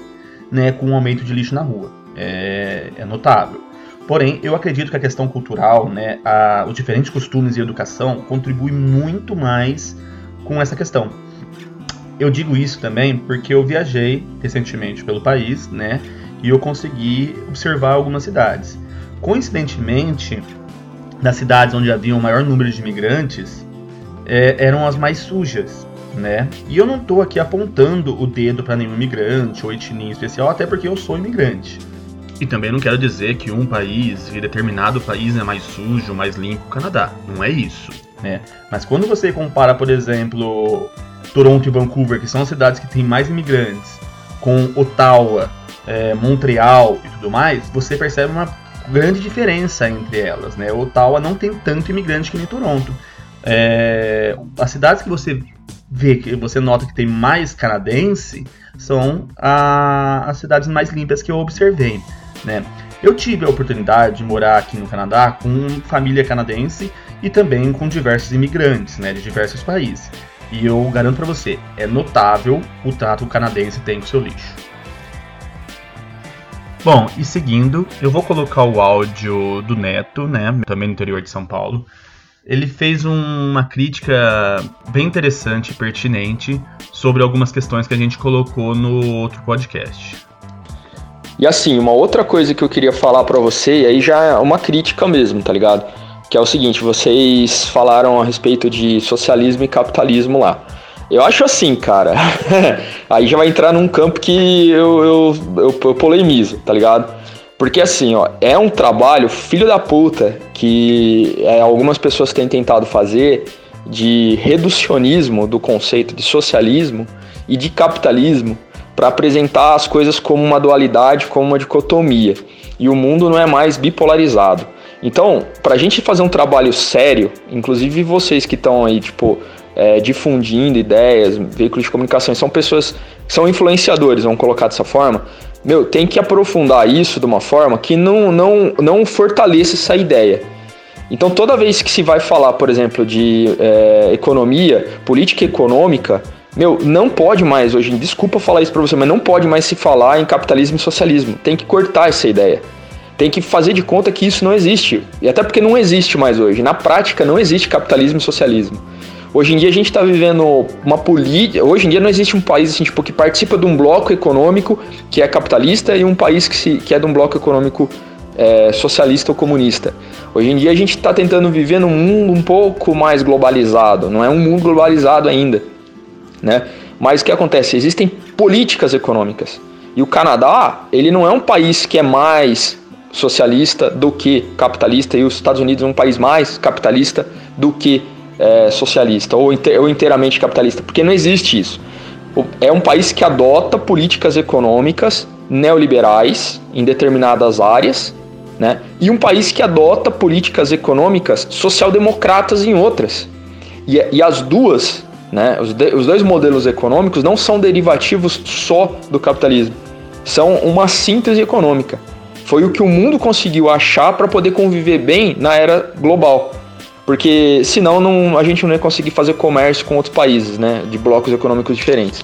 né, com o aumento de lixo na rua. É, é notável. Porém, eu acredito que a questão cultural, né, a, os diferentes costumes e educação contribuem muito mais com essa questão. Eu digo isso também porque eu viajei recentemente pelo país, né, e eu consegui observar algumas cidades. Coincidentemente, nas cidades onde havia o maior número de imigrantes, é, eram as mais sujas, né? E eu não estou aqui apontando o dedo para nenhum imigrante ou etnia especial, até porque eu sou imigrante. E também não quero dizer que um país, que determinado país é mais sujo, mais limpo o Canadá. Não é isso, né? Mas quando você compara, por exemplo, Toronto e Vancouver, que são as cidades que têm mais imigrantes, com Ottawa, é, Montreal e tudo mais, você percebe uma grande diferença entre elas. Né? Ottawa não tem tanto imigrante que nem Toronto. É, as cidades que você vê, que você nota que tem mais canadense, são a, as cidades mais limpas que eu observei. Né? Eu tive a oportunidade de morar aqui no Canadá com família canadense e também com diversos imigrantes né, de diversos países. E eu garanto para você, é notável o trato que o canadense tem com seu lixo. Bom, e seguindo, eu vou colocar o áudio do Neto, né, também no interior de São Paulo. Ele fez um, uma crítica bem interessante e pertinente sobre algumas questões que a gente colocou no outro podcast. E assim, uma outra coisa que eu queria falar para você, e aí já é uma crítica mesmo, tá ligado? Que é o seguinte, vocês falaram a respeito de socialismo e capitalismo lá. Eu acho assim, cara. aí já vai entrar num campo que eu, eu, eu, eu polemizo, tá ligado? Porque assim, ó, é um trabalho filho da puta que é, algumas pessoas têm tentado fazer de reducionismo do conceito de socialismo e de capitalismo para apresentar as coisas como uma dualidade, como uma dicotomia. E o mundo não é mais bipolarizado. Então, para a gente fazer um trabalho sério, inclusive vocês que estão aí, tipo, é, difundindo ideias, veículos de comunicação, são pessoas que são influenciadores, vamos colocar dessa forma, meu, tem que aprofundar isso de uma forma que não, não, não fortaleça essa ideia. Então, toda vez que se vai falar, por exemplo, de é, economia, política econômica, meu, não pode mais hoje, desculpa falar isso para você, mas não pode mais se falar em capitalismo e socialismo. Tem que cortar essa ideia. Tem que fazer de conta que isso não existe. E até porque não existe mais hoje. Na prática, não existe capitalismo e socialismo. Hoje em dia a gente está vivendo uma política. Hoje em dia não existe um país assim, tipo, que participa de um bloco econômico que é capitalista e um país que, se, que é de um bloco econômico é, socialista ou comunista. Hoje em dia a gente está tentando viver num mundo um pouco mais globalizado. Não é um mundo globalizado ainda né? Mas o que acontece? Existem políticas econômicas. E o Canadá, ele não é um país que é mais socialista do que capitalista, e os Estados Unidos é um país mais capitalista do que é, socialista, ou, ou inteiramente capitalista, porque não existe isso. É um país que adota políticas econômicas neoliberais em determinadas áreas, né? e um país que adota políticas econômicas social-democratas em outras. E, e as duas né? Os, os dois modelos econômicos não são derivativos só do capitalismo, são uma síntese econômica. Foi o que o mundo conseguiu achar para poder conviver bem na era global. Porque senão não, a gente não ia conseguir fazer comércio com outros países, né? De blocos econômicos diferentes.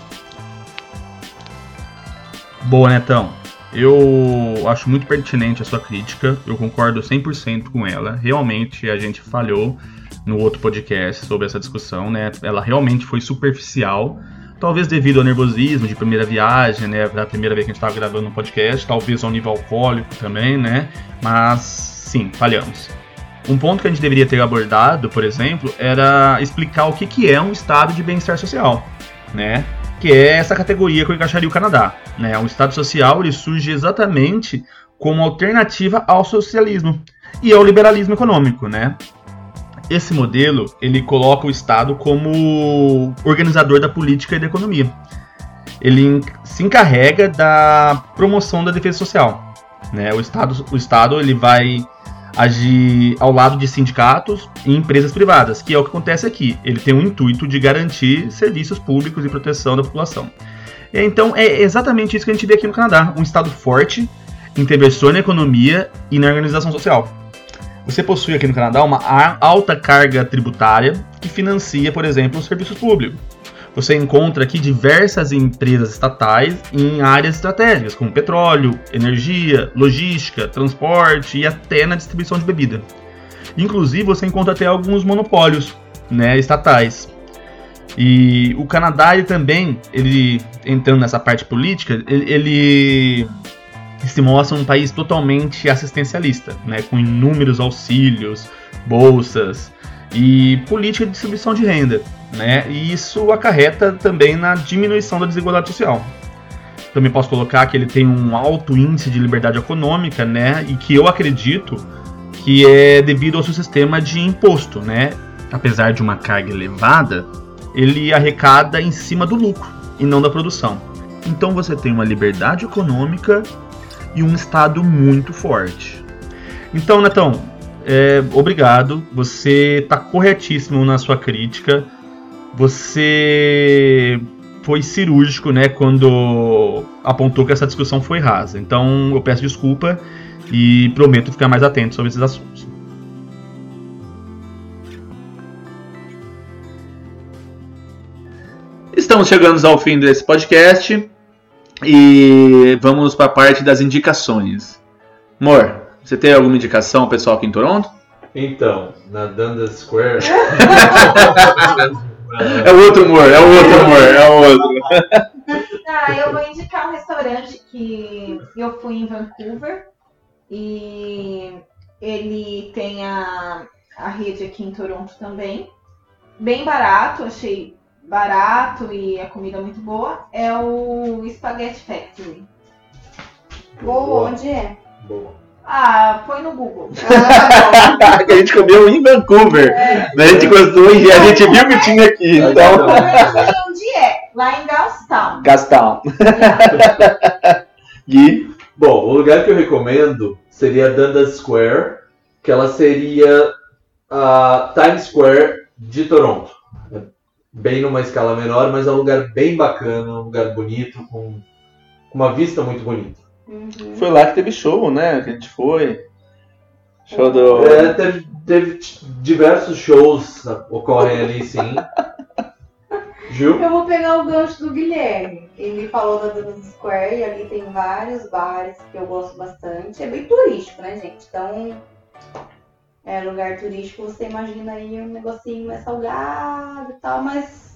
Boa, Netão. Eu acho muito pertinente a sua crítica, eu concordo 100% com ela. Realmente a gente falhou no outro podcast sobre essa discussão, né? Ela realmente foi superficial, talvez devido ao nervosismo de primeira viagem, né? Da primeira vez que a gente estava gravando um podcast, talvez ao nível alcoólico também, né? Mas sim, falhamos. Um ponto que a gente deveria ter abordado, por exemplo, era explicar o que, que é um estado de bem-estar social, né? Que é essa categoria que eu encaixaria o Canadá, né? Um estado social ele surge exatamente como alternativa ao socialismo e ao liberalismo econômico, né? esse modelo ele coloca o Estado como organizador da política e da economia. Ele se encarrega da promoção da defesa social. Né? O, Estado, o Estado ele vai agir ao lado de sindicatos e empresas privadas, que é o que acontece aqui. Ele tem o intuito de garantir serviços públicos e proteção da população. Então é exatamente isso que a gente vê aqui no Canadá: um Estado forte, intervenção na economia e na organização social. Você possui aqui no Canadá uma alta carga tributária que financia, por exemplo, os serviços públicos. Você encontra aqui diversas empresas estatais em áreas estratégicas, como petróleo, energia, logística, transporte e até na distribuição de bebida. Inclusive, você encontra até alguns monopólios né, estatais. E o Canadá ele também, ele entrando nessa parte política, ele, ele se mostra um país totalmente assistencialista, né, com inúmeros auxílios, bolsas e política de distribuição de renda, né, e isso acarreta também na diminuição da desigualdade social. Também posso colocar que ele tem um alto índice de liberdade econômica, né, e que eu acredito que é devido ao seu sistema de imposto, né, apesar de uma carga elevada, ele arrecada em cima do lucro e não da produção. Então você tem uma liberdade econômica e um Estado muito forte. Então, Netão, é, obrigado. Você está corretíssimo na sua crítica. Você foi cirúrgico, né, quando apontou que essa discussão foi rasa. Então, eu peço desculpa e prometo ficar mais atento sobre esses assuntos. Estamos chegando ao fim desse podcast e vamos para a parte das indicações. Amor, você tem alguma indicação pessoal aqui em Toronto? Então, na Dundas Square. É o outro humor, é o outro humor, é o outro. Ah, eu vou indicar um restaurante que eu fui em Vancouver e ele tem a, a rede aqui em Toronto também. Bem barato, achei barato e a comida muito boa. É o Spaghetti Factory. Boa, onde é? Boa. Ah, põe no Google. que a gente comeu em Vancouver. A gente gostou e a gente viu que tinha aqui. Então, Eu não sei onde é. Lá em Downtown. Gastão. Gui, Bom, o lugar que eu recomendo seria Dundas Square, que ela seria a Times Square de Toronto. É Bem numa escala menor, mas é um lugar bem bacana, um lugar bonito, com uma vista muito bonita. Uhum. foi lá que teve show, né? Que a gente foi. Show do. É, teve, teve diversos shows ocorrem ali, sim. Gil? Eu vou pegar o gancho do Guilherme. Ele falou da Dundas Square e ali tem vários bares que eu gosto bastante. É bem turístico, né, gente? Então, é lugar turístico, você imagina aí um negocinho mais salgado e tal, mas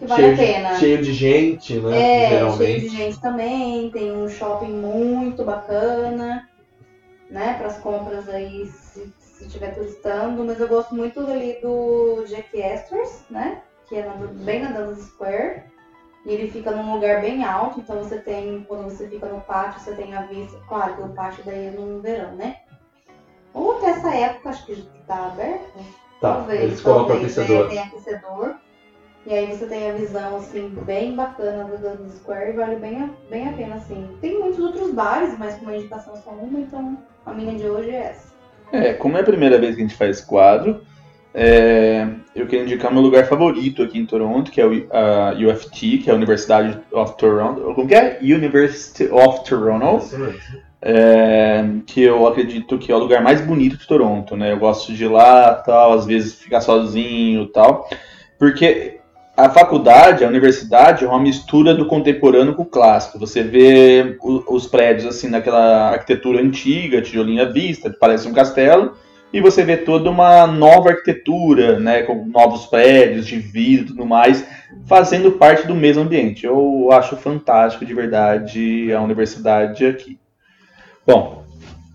que vale cheio, a pena. De, cheio de gente, né? É, cheio geralmente. de gente também. Tem um shopping muito bacana, né? Para as compras aí, se se estiver turistando. Mas eu gosto muito ali do Jack Astor's, né? Que é bem na Dundas Square. E ele fica num lugar bem alto, então você tem, quando você fica no pátio, você tem a vista. Claro que o pátio daí é no verão, né? Ou até essa época, acho que tá aberto. Tá, Talvez, eles colocam talvez, aquecedor. Tem aquecedor. E aí você tem a visão, assim, bem bacana do Dundas Square e vale bem a, bem a pena, assim. Tem muitos outros bares, mas como a indicação só uma, então a minha de hoje é essa. É, como é a primeira vez que a gente faz esse quadro, é, eu quero indicar meu lugar favorito aqui em Toronto, que é o, a UFT, que é a Universidade of Toronto. Como que é? University of Toronto. É, que eu acredito que é o lugar mais bonito de Toronto, né? Eu gosto de ir lá, tal, às vezes ficar sozinho, tal, porque a faculdade, a universidade é uma mistura do contemporâneo com o clássico. Você vê os prédios assim naquela arquitetura antiga, tijolinho à vista, parece um castelo, e você vê toda uma nova arquitetura, né, com novos prédios de vidro e tudo mais, fazendo parte do mesmo ambiente. Eu acho fantástico de verdade a universidade aqui. Bom,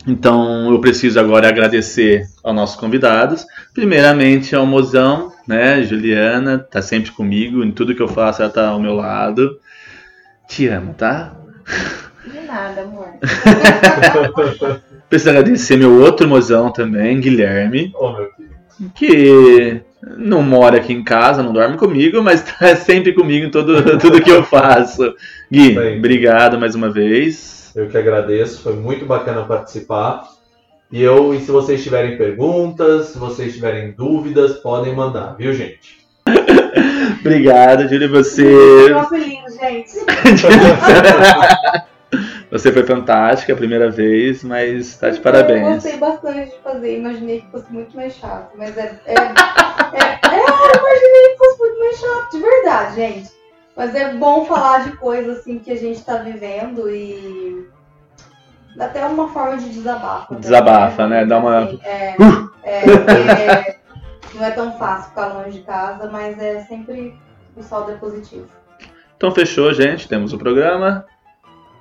então eu preciso agora agradecer aos nossos convidados. Primeiramente ao Mozão, né? Juliana, tá sempre comigo, em tudo que eu faço ela tá ao meu lado. Te amo, tá? De nada, amor. Preciso agradecer meu outro mozão também, Guilherme, Ô, meu filho. que não mora aqui em casa, não dorme comigo, mas tá sempre comigo em todo, tudo que eu faço. Gui, Bem. obrigado mais uma vez. Eu que agradeço, foi muito bacana participar. E eu, e se vocês tiverem perguntas, se vocês tiverem dúvidas, podem mandar, viu, gente? Obrigado, Júlia, você. Lindo, gente. Você foi fantástica a primeira vez, mas tá de Eu parabéns. gostei bastante de fazer, imaginei que fosse muito mais chato, mas é. É, é, é, eu imaginei que fosse muito mais chato, de verdade, gente. Mas é bom falar de coisas assim que a gente tá vivendo e. Dá até uma forma de desabafo. também, Desabafa, né? Dá uma- Assim, é, é, porque não é tão fácil ficar longe de casa, mas é sempre o saldo é positivo. Então fechou, gente. Temos o programa.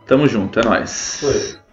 Tamo junto, é nóis. Foi.